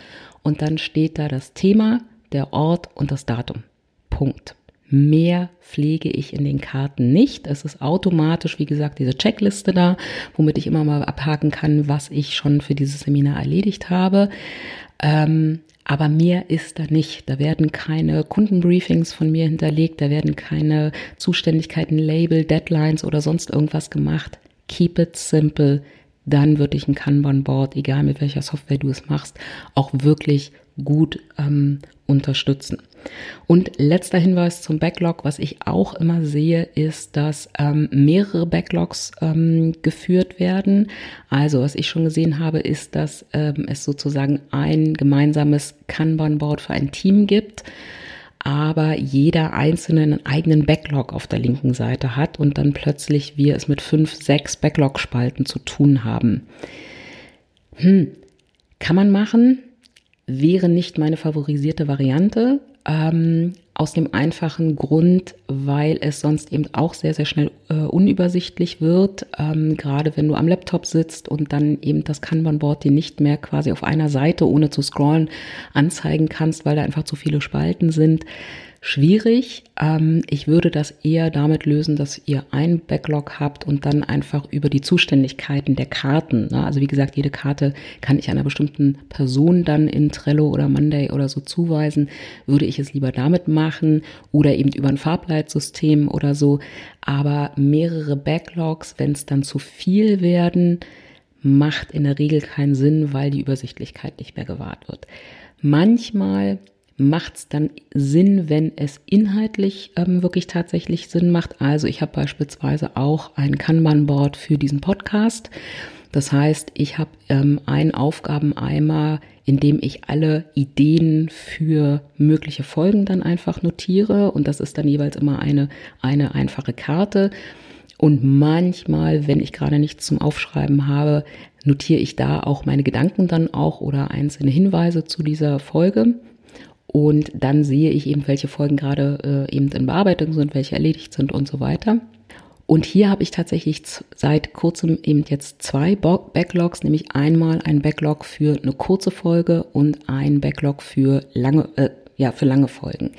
S1: Und dann steht da das Thema, der Ort und das Datum. Punkt. Mehr pflege ich in den Karten nicht. Es ist automatisch, wie gesagt, diese Checkliste da, womit ich immer mal abhaken kann, was ich schon für dieses Seminar erledigt habe. Ähm, aber mehr ist da nicht. Da werden keine Kundenbriefings von mir hinterlegt, da werden keine Zuständigkeiten, Label, Deadlines oder sonst irgendwas gemacht. Keep it simple. Dann wird dich ein Kanban-Board, egal mit welcher Software du es machst, auch wirklich gut ähm, unterstützen. Und letzter Hinweis zum Backlog, was ich auch immer sehe, ist, dass ähm, mehrere Backlogs ähm, geführt werden. Also was ich schon gesehen habe, ist, dass ähm, es sozusagen ein gemeinsames Kanban-Board für ein Team gibt aber jeder einzelne einen eigenen Backlog auf der linken Seite hat und dann plötzlich wir es mit fünf, sechs Backlog-Spalten zu tun haben. Hm, kann man machen, wäre nicht meine favorisierte Variante. Ähm, aus dem einfachen Grund, weil es sonst eben auch sehr, sehr schnell äh, unübersichtlich wird. Ähm, gerade wenn du am Laptop sitzt und dann eben das Kanban-Board dir nicht mehr quasi auf einer Seite, ohne zu scrollen, anzeigen kannst, weil da einfach zu viele Spalten sind schwierig. Ähm, ich würde das eher damit lösen, dass ihr einen Backlog habt und dann einfach über die Zuständigkeiten der Karten. Ne? Also wie gesagt, jede Karte kann ich einer bestimmten Person dann in Trello oder Monday oder so zuweisen. Würde ich es lieber damit machen oder eben über ein Farbleitsystem oder so. Aber mehrere Backlogs, wenn es dann zu viel werden, macht in der Regel keinen Sinn, weil die Übersichtlichkeit nicht mehr gewahrt wird. Manchmal macht es dann Sinn, wenn es inhaltlich ähm, wirklich tatsächlich Sinn macht. Also ich habe beispielsweise auch ein Kanban-Board für diesen Podcast. Das heißt, ich habe ähm, einen Aufgabeneimer, in dem ich alle Ideen für mögliche Folgen dann einfach notiere. Und das ist dann jeweils immer eine, eine einfache Karte. Und manchmal, wenn ich gerade nichts zum Aufschreiben habe, notiere ich da auch meine Gedanken dann auch oder einzelne Hinweise zu dieser Folge. Und dann sehe ich eben, welche Folgen gerade äh, eben in Bearbeitung sind, welche erledigt sind und so weiter. Und hier habe ich tatsächlich seit kurzem eben jetzt zwei Backlogs, nämlich einmal ein Backlog für eine kurze Folge und ein Backlog für lange, äh, ja, für lange Folgen.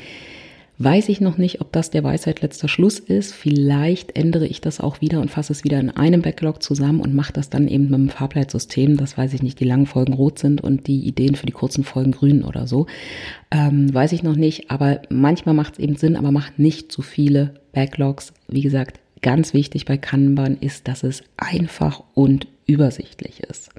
S1: Weiß ich noch nicht, ob das der Weisheit letzter Schluss ist. Vielleicht ändere ich das auch wieder und fasse es wieder in einem Backlog zusammen und mache das dann eben mit dem Farbleitsystem, dass weiß ich nicht, die langen Folgen rot sind und die Ideen für die kurzen Folgen grün oder so. Ähm, weiß ich noch nicht, aber manchmal macht es eben Sinn, aber macht nicht zu viele Backlogs. Wie gesagt, ganz wichtig bei Kanban ist, dass es einfach und übersichtlich ist.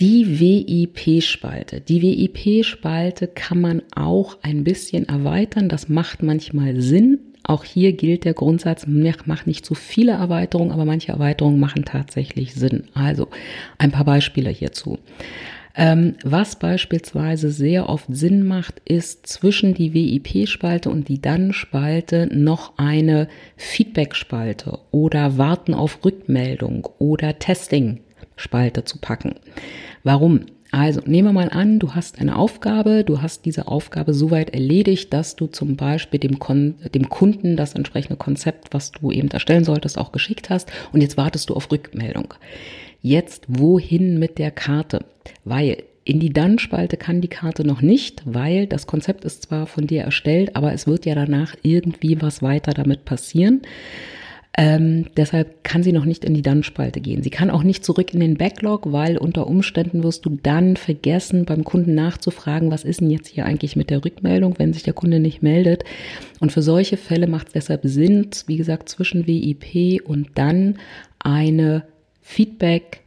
S1: Die WIP-Spalte. Die WIP-Spalte kann man auch ein bisschen erweitern. Das macht manchmal Sinn. Auch hier gilt der Grundsatz, mach nicht zu viele Erweiterungen, aber manche Erweiterungen machen tatsächlich Sinn. Also ein paar Beispiele hierzu. Ähm, was beispielsweise sehr oft Sinn macht, ist zwischen die WIP-Spalte und die Dann-Spalte noch eine Feedback-Spalte oder Warten auf Rückmeldung oder Testing-Spalte zu packen. Warum? Also nehmen wir mal an, du hast eine Aufgabe, du hast diese Aufgabe soweit erledigt, dass du zum Beispiel dem, Kon dem Kunden das entsprechende Konzept, was du eben erstellen solltest, auch geschickt hast und jetzt wartest du auf Rückmeldung. Jetzt wohin mit der Karte? Weil in die Dann-Spalte kann die Karte noch nicht, weil das Konzept ist zwar von dir erstellt, aber es wird ja danach irgendwie was weiter damit passieren. Ähm, deshalb kann sie noch nicht in die Dann-Spalte gehen. Sie kann auch nicht zurück in den Backlog, weil unter Umständen wirst du dann vergessen, beim Kunden nachzufragen, was ist denn jetzt hier eigentlich mit der Rückmeldung, wenn sich der Kunde nicht meldet. Und für solche Fälle macht es deshalb Sinn, wie gesagt, zwischen WIP und dann eine Feedback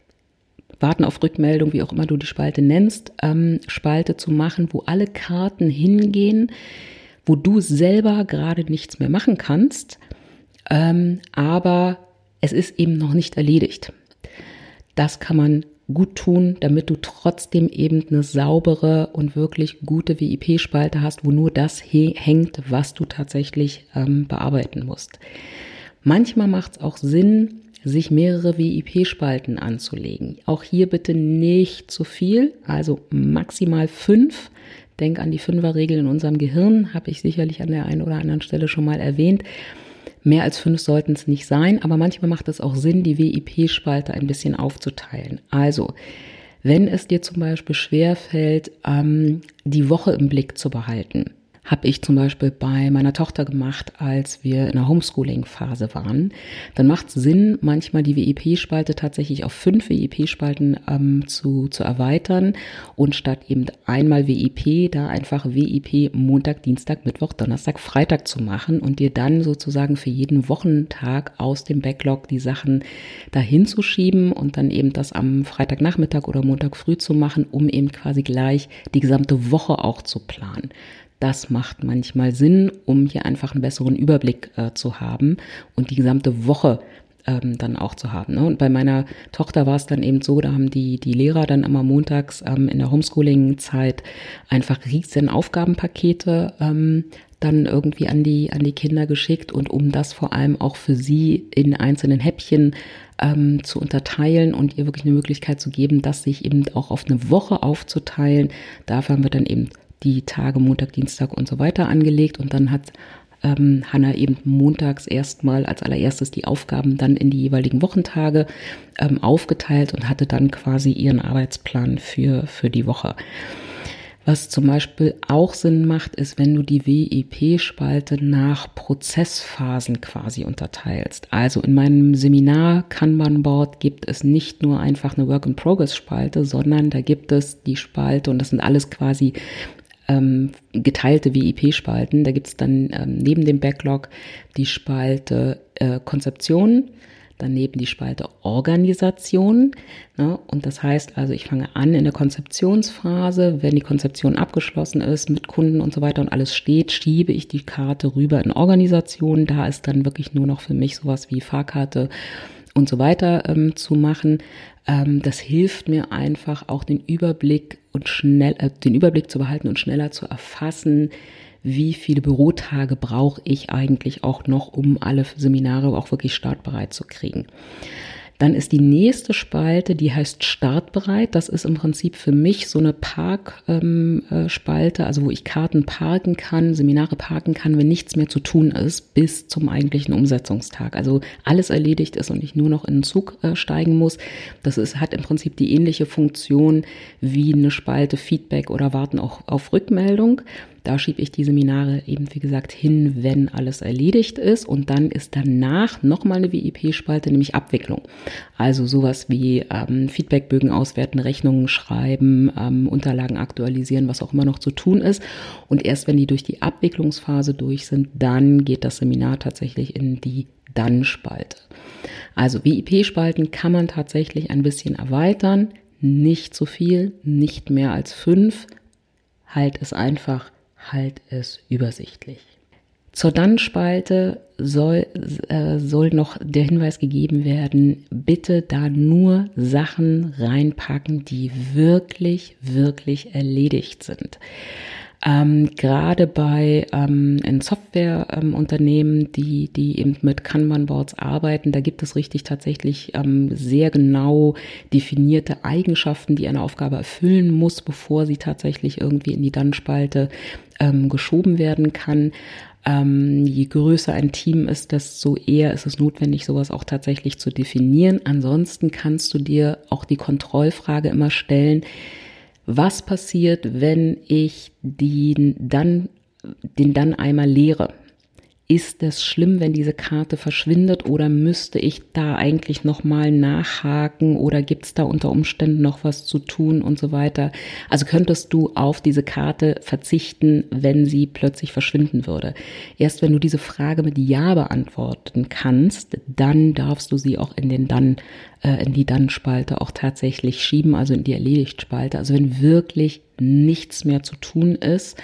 S1: Warten auf Rückmeldung, wie auch immer du die Spalte nennst, ähm, Spalte zu machen, wo alle Karten hingehen, wo du selber gerade nichts mehr machen kannst, ähm, aber es ist eben noch nicht erledigt. Das kann man gut tun, damit du trotzdem eben eine saubere und wirklich gute WIP-Spalte hast, wo nur das hängt, was du tatsächlich ähm, bearbeiten musst. Manchmal macht es auch Sinn, sich mehrere WIP-Spalten anzulegen. Auch hier bitte nicht zu viel, also maximal fünf. Denk an die Fünferregel in unserem Gehirn, habe ich sicherlich an der einen oder anderen Stelle schon mal erwähnt. Mehr als fünf sollten es nicht sein, aber manchmal macht es auch Sinn, die WIP-Spalte ein bisschen aufzuteilen. Also, wenn es dir zum Beispiel schwerfällt, ähm, die Woche im Blick zu behalten, habe ich zum Beispiel bei meiner Tochter gemacht, als wir in der Homeschooling-Phase waren. Dann macht es Sinn, manchmal die WIP-Spalte tatsächlich auf fünf WIP-Spalten ähm, zu, zu erweitern und statt eben einmal WIP da einfach WIP Montag, Dienstag, Mittwoch, Donnerstag, Freitag zu machen und dir dann sozusagen für jeden Wochentag aus dem Backlog die Sachen dahin zu schieben und dann eben das am Freitagnachmittag oder Montag früh zu machen, um eben quasi gleich die gesamte Woche auch zu planen. Das macht manchmal Sinn, um hier einfach einen besseren Überblick äh, zu haben und die gesamte Woche ähm, dann auch zu haben. Ne? Und bei meiner Tochter war es dann eben so, da haben die, die Lehrer dann immer montags ähm, in der Homeschooling-Zeit einfach riesen Aufgabenpakete ähm, dann irgendwie an die, an die Kinder geschickt und um das vor allem auch für sie in einzelnen Häppchen ähm, zu unterteilen und ihr wirklich eine Möglichkeit zu geben, das sich eben auch auf eine Woche aufzuteilen. Dafür haben wir dann eben die Tage Montag, Dienstag und so weiter angelegt und dann hat ähm, Hanna eben montags erstmal als allererstes die Aufgaben dann in die jeweiligen Wochentage ähm, aufgeteilt und hatte dann quasi ihren Arbeitsplan für, für die Woche. Was zum Beispiel auch Sinn macht, ist, wenn du die WIP-Spalte nach Prozessphasen quasi unterteilst. Also in meinem Seminar Kanban-Board gibt es nicht nur einfach eine Work-in-Progress-Spalte, sondern da gibt es die Spalte und das sind alles quasi ähm, geteilte WIP-Spalten. Da gibt es dann ähm, neben dem Backlog die Spalte äh, Konzeption, daneben die Spalte Organisation. Ne? Und das heißt also, ich fange an in der Konzeptionsphase. Wenn die Konzeption abgeschlossen ist mit Kunden und so weiter und alles steht, schiebe ich die Karte rüber in Organisation. Da ist dann wirklich nur noch für mich sowas wie Fahrkarte und so weiter ähm, zu machen. Ähm, das hilft mir einfach auch den Überblick und schnell, äh, den Überblick zu behalten und schneller zu erfassen, wie viele Bürotage brauche ich eigentlich auch noch, um alle Seminare auch wirklich startbereit zu kriegen. Dann ist die nächste Spalte, die heißt Startbereit. Das ist im Prinzip für mich so eine Parkspalte, ähm, äh, also wo ich Karten parken kann, Seminare parken kann, wenn nichts mehr zu tun ist, bis zum eigentlichen Umsetzungstag. Also alles erledigt ist und ich nur noch in den Zug äh, steigen muss. Das ist, hat im Prinzip die ähnliche Funktion wie eine Spalte Feedback oder Warten auch auf Rückmeldung. Da schiebe ich die Seminare eben, wie gesagt, hin, wenn alles erledigt ist. Und dann ist danach nochmal eine WIP-Spalte, nämlich Abwicklung. Also sowas wie ähm, Feedbackbögen auswerten, Rechnungen schreiben, ähm, Unterlagen aktualisieren, was auch immer noch zu tun ist. Und erst wenn die durch die Abwicklungsphase durch sind, dann geht das Seminar tatsächlich in die Dann-Spalte. Also WIP-Spalten kann man tatsächlich ein bisschen erweitern. Nicht zu viel, nicht mehr als fünf. Halt es einfach halt es übersichtlich. Zur Dann-Spalte soll, äh, soll noch der Hinweis gegeben werden, bitte da nur Sachen reinpacken, die wirklich, wirklich erledigt sind. Ähm, Gerade bei ähm, in Softwareunternehmen, ähm, die, die eben mit Kanban-Boards arbeiten, da gibt es richtig tatsächlich ähm, sehr genau definierte Eigenschaften, die eine Aufgabe erfüllen muss, bevor sie tatsächlich irgendwie in die Dann-Spalte ähm, geschoben werden kann. Ähm, je größer ein Team ist, desto eher ist es notwendig, sowas auch tatsächlich zu definieren. Ansonsten kannst du dir auch die Kontrollfrage immer stellen, was passiert, wenn ich den dann, den dann einmal leere? Ist es schlimm, wenn diese Karte verschwindet oder müsste ich da eigentlich nochmal nachhaken oder gibt es da unter Umständen noch was zu tun und so weiter? Also könntest du auf diese Karte verzichten, wenn sie plötzlich verschwinden würde? Erst wenn du diese Frage mit Ja beantworten kannst, dann darfst du sie auch in den dann äh, in die Dann-Spalte auch tatsächlich schieben, also in die Erledigt-Spalte. Also wenn wirklich nichts mehr zu tun ist,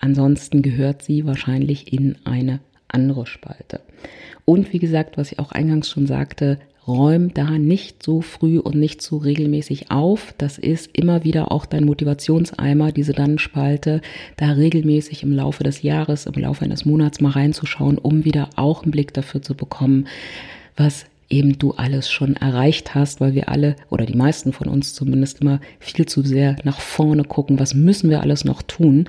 S1: Ansonsten gehört sie wahrscheinlich in eine andere Spalte. Und wie gesagt, was ich auch eingangs schon sagte, räum da nicht so früh und nicht so regelmäßig auf. Das ist immer wieder auch dein Motivationseimer, diese Dann-Spalte, da regelmäßig im Laufe des Jahres, im Laufe eines Monats mal reinzuschauen, um wieder auch einen Blick dafür zu bekommen, was eben du alles schon erreicht hast, weil wir alle oder die meisten von uns zumindest immer viel zu sehr nach vorne gucken, was müssen wir alles noch tun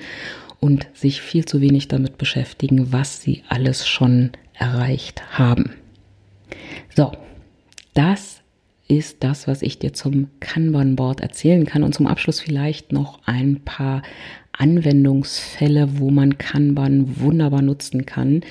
S1: und sich viel zu wenig damit beschäftigen, was sie alles schon erreicht haben. So, das ist das, was ich dir zum Kanban-Board erzählen kann. Und zum Abschluss vielleicht noch ein paar Anwendungsfälle, wo man Kanban wunderbar nutzen kann,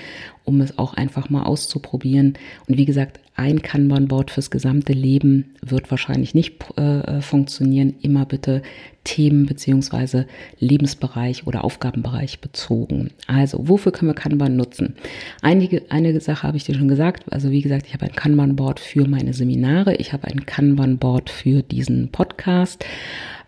S1: um es auch einfach mal auszuprobieren. Und wie gesagt, ein Kanban-Board fürs gesamte Leben wird wahrscheinlich nicht äh, funktionieren. Immer bitte Themen beziehungsweise Lebensbereich oder Aufgabenbereich bezogen. Also, wofür können wir Kanban nutzen? Einige, eine Sache habe ich dir schon gesagt. Also, wie gesagt, ich habe ein Kanban-Board für meine Seminare. Ich habe ein Kanban-Board für diesen Podcast.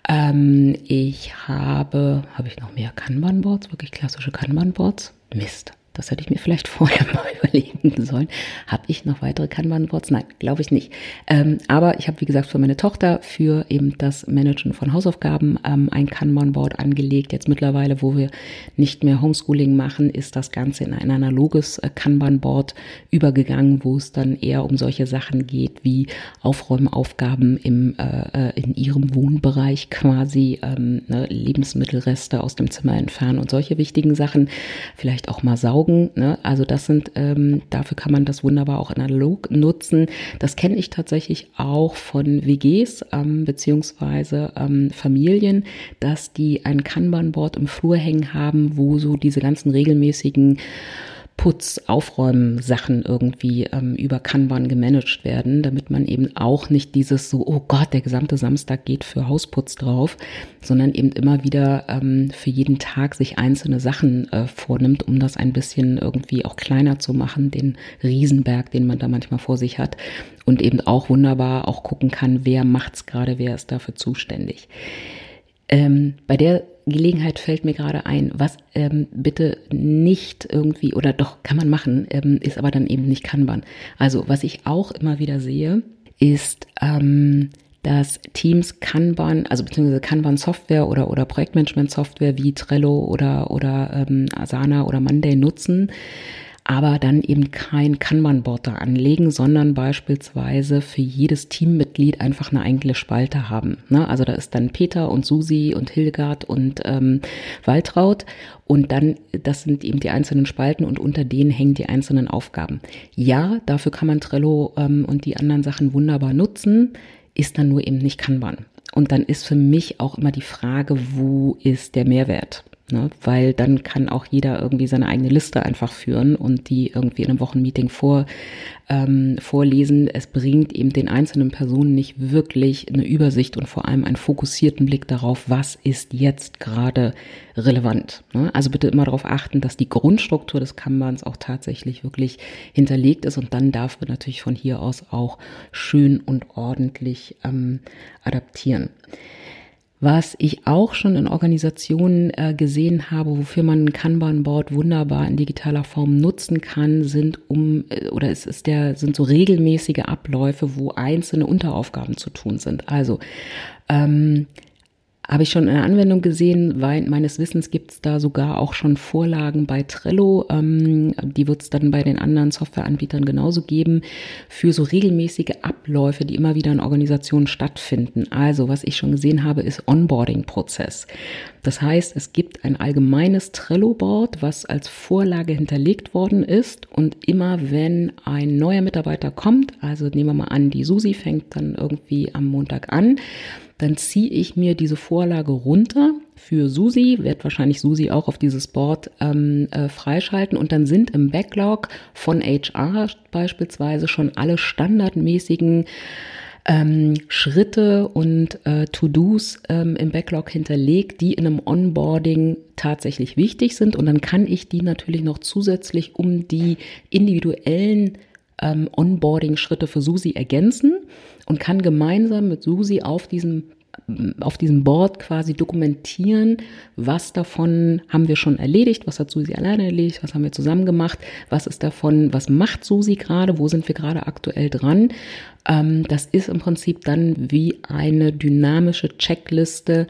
S1: Ähm, ich habe, habe ich noch mehr Kanban-Boards, wirklich klassische Kanban-Boards? Mist Das hätte ich mir vielleicht [LAUGHS] vorher mal [LAUGHS] überlegen sollen. Habe ich noch weitere Kanban-Boards? Nein, glaube ich nicht. Ähm, aber ich habe, wie gesagt, für meine Tochter für eben das Managen von Hausaufgaben ähm, ein Kanban-Board angelegt. Jetzt mittlerweile, wo wir nicht mehr Homeschooling machen, ist das Ganze in ein analoges äh, Kanban-Board übergegangen, wo es dann eher um solche Sachen geht wie Aufräumaufgaben im, äh, äh in ihrem Wohnbereich quasi, ähm, ne, Lebensmittelreste aus dem Zimmer entfernen und solche wichtigen Sachen. Vielleicht auch mal saugen. Ne? Also das sind, ähm, dafür kann man das wunderbar auch analog nutzen. Das kenne ich tatsächlich auch von WGs ähm, beziehungsweise ähm, Familien, dass die ein Kanban-Board im Flur hängen haben, wo so diese ganzen regelmäßigen Putz, Aufräumen Sachen irgendwie ähm, über Kanban gemanagt werden, damit man eben auch nicht dieses so, oh Gott, der gesamte Samstag geht für Hausputz drauf, sondern eben immer wieder ähm, für jeden Tag sich einzelne Sachen äh, vornimmt, um das ein bisschen irgendwie auch kleiner zu machen, den Riesenberg, den man da manchmal vor sich hat und eben auch wunderbar auch gucken kann, wer macht's gerade, wer ist dafür zuständig. Ähm, bei der Gelegenheit fällt mir gerade ein, was ähm, bitte nicht irgendwie, oder doch kann man machen, ähm, ist aber dann eben nicht Kanban. Also was ich auch immer wieder sehe, ist, ähm, dass Teams Kanban, also beziehungsweise Kanban Software oder, oder Projektmanagement Software wie Trello oder, oder ähm, Asana oder Monday nutzen, aber dann eben kein Kanban-Board da anlegen, sondern beispielsweise für jedes Teammitglied einfach eine eigene Spalte haben. Ne? Also da ist dann Peter und Susi und Hildegard und ähm, Waltraud und dann, das sind eben die einzelnen Spalten und unter denen hängen die einzelnen Aufgaben. Ja, dafür kann man Trello ähm, und die anderen Sachen wunderbar nutzen, ist dann nur eben nicht Kanban. Und dann ist für mich auch immer die Frage, wo ist der Mehrwert? Ne? Weil dann kann auch jeder irgendwie seine eigene Liste einfach führen und die irgendwie in einem Wochenmeeting vor, ähm, vorlesen. Es bringt eben den einzelnen Personen nicht wirklich eine Übersicht und vor allem einen fokussierten Blick darauf, was ist jetzt gerade relevant. Ne? Also bitte immer darauf achten, dass die Grundstruktur des Kanbans auch tatsächlich wirklich hinterlegt ist und dann darf man natürlich von hier aus auch schön und ordentlich ähm, adaptieren. Was ich auch schon in Organisationen äh, gesehen habe, wofür man ein Kanban-Board wunderbar in digitaler Form nutzen kann, sind um äh, oder es ist der sind so regelmäßige Abläufe, wo einzelne Unteraufgaben zu tun sind. Also ähm, habe ich schon in der Anwendung gesehen, weil meines Wissens gibt es da sogar auch schon Vorlagen bei Trello. Ähm, die wird es dann bei den anderen Softwareanbietern genauso geben, für so regelmäßige Abläufe, die immer wieder in Organisationen stattfinden. Also, was ich schon gesehen habe, ist Onboarding-Prozess. Das heißt, es gibt ein allgemeines Trello-Board, was als Vorlage hinterlegt worden ist. Und immer wenn ein neuer Mitarbeiter kommt, also nehmen wir mal an, die Susi fängt dann irgendwie am Montag an, dann ziehe ich mir diese Vorlage runter für Susi, werde wahrscheinlich Susi auch auf dieses Board ähm, äh, freischalten und dann sind im Backlog von HR beispielsweise schon alle standardmäßigen ähm, Schritte und äh, To-Dos ähm, im Backlog hinterlegt, die in einem Onboarding tatsächlich wichtig sind. Und dann kann ich die natürlich noch zusätzlich um die individuellen ähm, Onboarding-Schritte für Susi ergänzen und kann gemeinsam mit Susi auf diesem auf diesem Board quasi dokumentieren, was davon haben wir schon erledigt, was hat Susi alleine erledigt, was haben wir zusammen gemacht, was ist davon, was macht Susi gerade, wo sind wir gerade aktuell dran. Ähm, das ist im Prinzip dann wie eine dynamische Checkliste,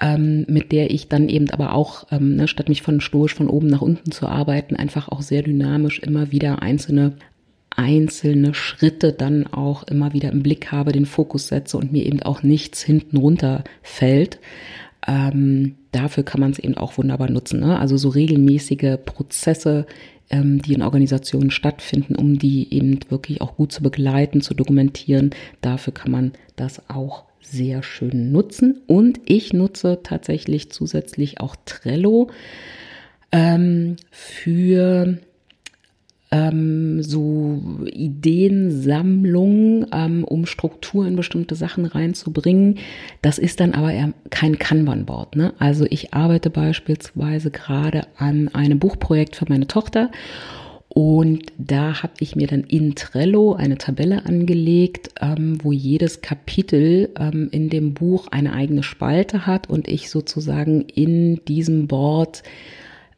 S1: ähm, mit der ich dann eben aber auch, ähm, ne, statt mich von stoisch von oben nach unten zu arbeiten, einfach auch sehr dynamisch immer wieder einzelne einzelne Schritte dann auch immer wieder im Blick habe, den Fokus setze und mir eben auch nichts hinten runter fällt. Ähm, dafür kann man es eben auch wunderbar nutzen. Ne? Also so regelmäßige Prozesse, ähm, die in Organisationen stattfinden, um die eben wirklich auch gut zu begleiten, zu dokumentieren. Dafür kann man das auch sehr schön nutzen. Und ich nutze tatsächlich zusätzlich auch Trello ähm, für ähm, so Ideensammlung, ähm, um Struktur in bestimmte Sachen reinzubringen. Das ist dann aber eher kein Kanban-Board. Ne? Also ich arbeite beispielsweise gerade an einem Buchprojekt für meine Tochter und da habe ich mir dann in Trello eine Tabelle angelegt, ähm, wo jedes Kapitel ähm, in dem Buch eine eigene Spalte hat und ich sozusagen in diesem Board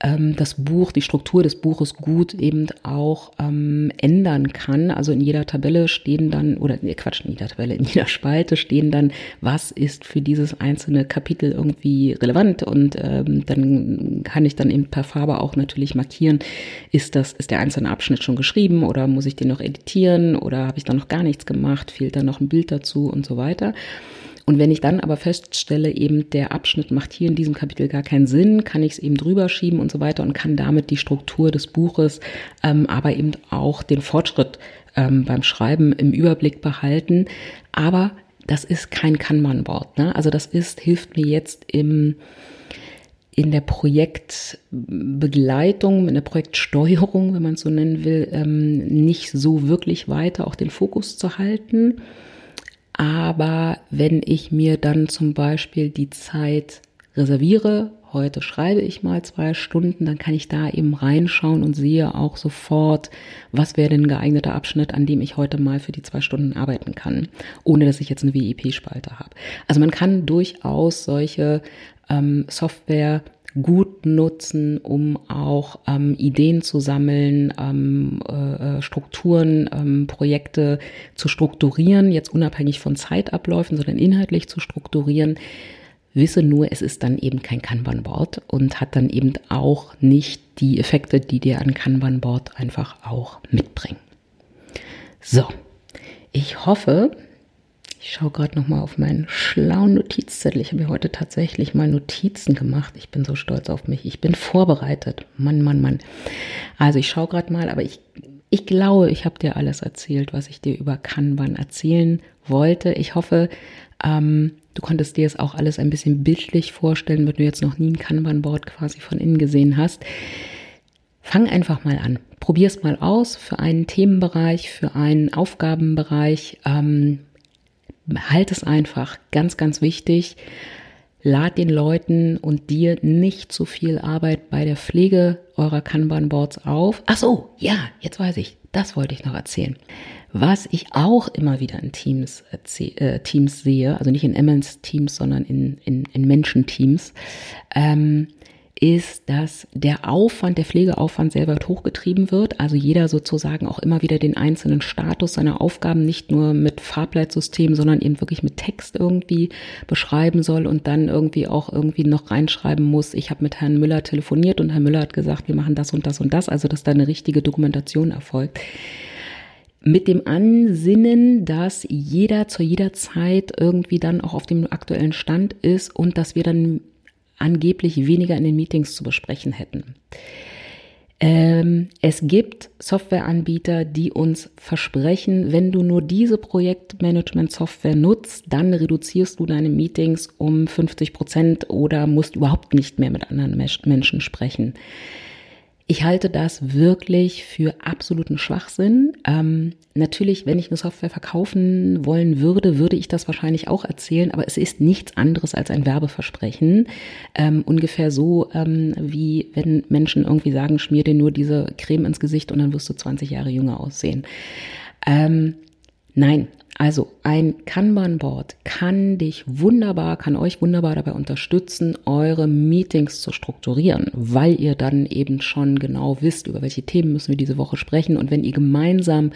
S1: ähm, das Buch, die Struktur des Buches gut eben auch ähm, ändern kann. Also in jeder Tabelle stehen dann, oder nee, Quatsch, in jeder Tabelle, in [LAUGHS] jeder Spalte stehen dann, was ist für dieses einzelne Kapitel irgendwie relevant und ähm, dann kann ich dann eben per Farbe auch natürlich markieren, ist das, ist der einzelne Abschnitt schon geschrieben oder muss ich den noch editieren oder habe ich da noch gar nichts gemacht, fehlt da noch ein Bild dazu und so weiter. Und wenn ich dann aber feststelle, eben der Abschnitt macht hier in diesem Kapitel gar keinen Sinn, kann ich es eben drüber schieben und so weiter und kann damit die Struktur des Buches, ähm, aber eben auch den Fortschritt ähm, beim Schreiben im Überblick behalten. Aber das ist kein Kanban-Board. Ne? Also das ist, hilft mir jetzt im in der Projektbegleitung, in der Projektsteuerung, wenn man es so nennen will, ähm, nicht so wirklich weiter auch den Fokus zu halten. Aber wenn ich mir dann zum Beispiel die Zeit reserviere, heute schreibe ich mal zwei Stunden, dann kann ich da eben reinschauen und sehe auch sofort, was wäre denn ein geeigneter Abschnitt, an dem ich heute mal für die zwei Stunden arbeiten kann, ohne dass ich jetzt eine WIP-Spalte habe. Also man kann durchaus solche ähm, Software gut nutzen, um auch ähm, Ideen zu sammeln, ähm, äh, äh, Strukturen, ähm, Projekte zu strukturieren, jetzt unabhängig von Zeitabläufen, sondern inhaltlich zu strukturieren. Wisse nur, es ist dann eben kein Kanban-Board und hat dann eben auch nicht die Effekte, die dir ein Kanban-Board einfach auch mitbringen. So, ich hoffe, ich schaue gerade noch mal auf meinen schlauen Notizzettel. Ich habe mir heute tatsächlich mal Notizen gemacht. Ich bin so stolz auf mich. Ich bin vorbereitet. Mann, Mann, Mann. Also ich schaue gerade mal, aber ich, ich glaube, ich habe dir alles erzählt, was ich dir über Kanban erzählen wollte. Ich hoffe, ähm, du konntest dir es auch alles ein bisschen bildlich vorstellen, wenn du jetzt noch nie ein Kanban-Board quasi von innen gesehen hast. Fang einfach mal an. Probier es mal aus für einen Themenbereich, für einen Aufgabenbereich. Ähm, halt es einfach, ganz, ganz wichtig. Lad den Leuten und dir nicht zu viel Arbeit bei der Pflege eurer Kanban-Boards auf. Ach so, ja, jetzt weiß ich. Das wollte ich noch erzählen. Was ich auch immer wieder in Teams, äh, Teams sehe, also nicht in Emmons Teams, sondern in, in, in Menschenteams, ähm, ist, dass der Aufwand, der Pflegeaufwand selber hochgetrieben wird. Also jeder sozusagen auch immer wieder den einzelnen Status seiner Aufgaben nicht nur mit Farbleitsystem, sondern eben wirklich mit Text irgendwie beschreiben soll und dann irgendwie auch irgendwie noch reinschreiben muss. Ich habe mit Herrn Müller telefoniert und Herr Müller hat gesagt, wir machen das und das und das. Also dass da eine richtige Dokumentation erfolgt mit dem Ansinnen, dass jeder zu jeder Zeit irgendwie dann auch auf dem aktuellen Stand ist und dass wir dann angeblich weniger in den Meetings zu besprechen hätten. Ähm, es gibt Softwareanbieter, die uns versprechen, wenn du nur diese Projektmanagement-Software nutzt, dann reduzierst du deine Meetings um 50 Prozent oder musst überhaupt nicht mehr mit anderen Menschen sprechen. Ich halte das wirklich für absoluten Schwachsinn. Ähm, natürlich, wenn ich eine Software verkaufen wollen würde, würde ich das wahrscheinlich auch erzählen, aber es ist nichts anderes als ein Werbeversprechen. Ähm, ungefähr so, ähm, wie wenn Menschen irgendwie sagen, schmier dir nur diese Creme ins Gesicht und dann wirst du 20 Jahre jünger aussehen. Ähm, nein, also ein Kanban-Board kann dich wunderbar, kann euch wunderbar dabei unterstützen, eure Meetings zu strukturieren, weil ihr dann eben schon genau wisst, über welche Themen müssen wir diese Woche sprechen. Und wenn ihr gemeinsam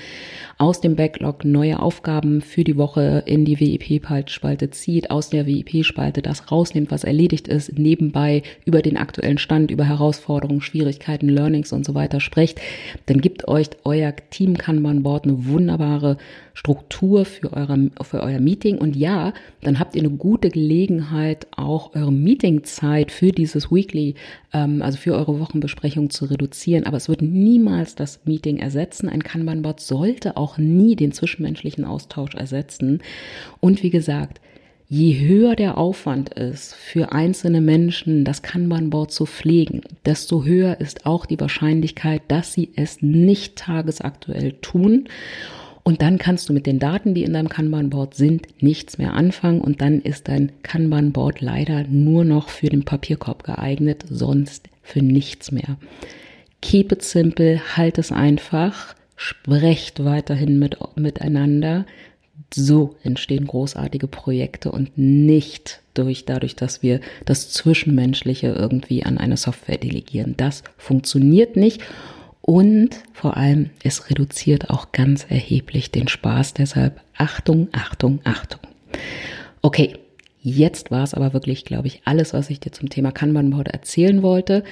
S1: aus dem Backlog neue Aufgaben für die Woche in die WIP-Spalte zieht, aus der WIP-Spalte das rausnehmt, was erledigt ist, nebenbei über den aktuellen Stand, über Herausforderungen, Schwierigkeiten, Learnings und so weiter sprecht, dann gibt euch euer Team Kanban-Board eine wunderbare Struktur für, eure, für euer Meeting. Und ja, dann habt ihr eine gute Gelegenheit, auch eure Meetingzeit für dieses Weekly, ähm, also für eure Wochenbesprechung zu reduzieren. Aber es wird niemals das Meeting ersetzen. Ein Kanban-Board sollte auch nie den zwischenmenschlichen Austausch ersetzen. Und wie gesagt, Je höher der Aufwand ist für einzelne Menschen, das Kanban-Board zu pflegen, desto höher ist auch die Wahrscheinlichkeit, dass sie es nicht tagesaktuell tun und dann kannst du mit den Daten, die in deinem Kanban-Board sind, nichts mehr anfangen. Und dann ist dein Kanban-Board leider nur noch für den Papierkorb geeignet, sonst für nichts mehr. Keep it simple, halt es einfach, sprecht weiterhin mit, miteinander, So entstehen großartige Projekte und nicht durch dadurch, dass wir das Zwischenmenschliche irgendwie an eine Software delegieren. Das funktioniert nicht und vor allem es reduziert auch ganz erheblich den Spaß. Deshalb Achtung, Achtung, Achtung. Okay, jetzt war es aber wirklich, glaube ich, alles, was ich dir zum Thema Kanban-Board erzählen wollte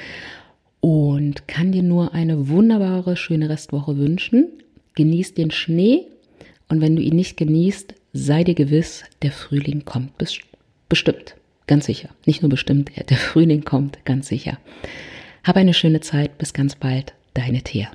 S1: und kann dir nur eine wunderbare, schöne Restwoche wünschen. Genieß den Schnee und wenn du ihn nicht genießt, sei dir gewiss, der Frühling kommt bestimmt, ganz sicher. Nicht nur bestimmt, der Frühling kommt ganz sicher. Hab eine schöne Zeit, bis ganz bald, deine Thea.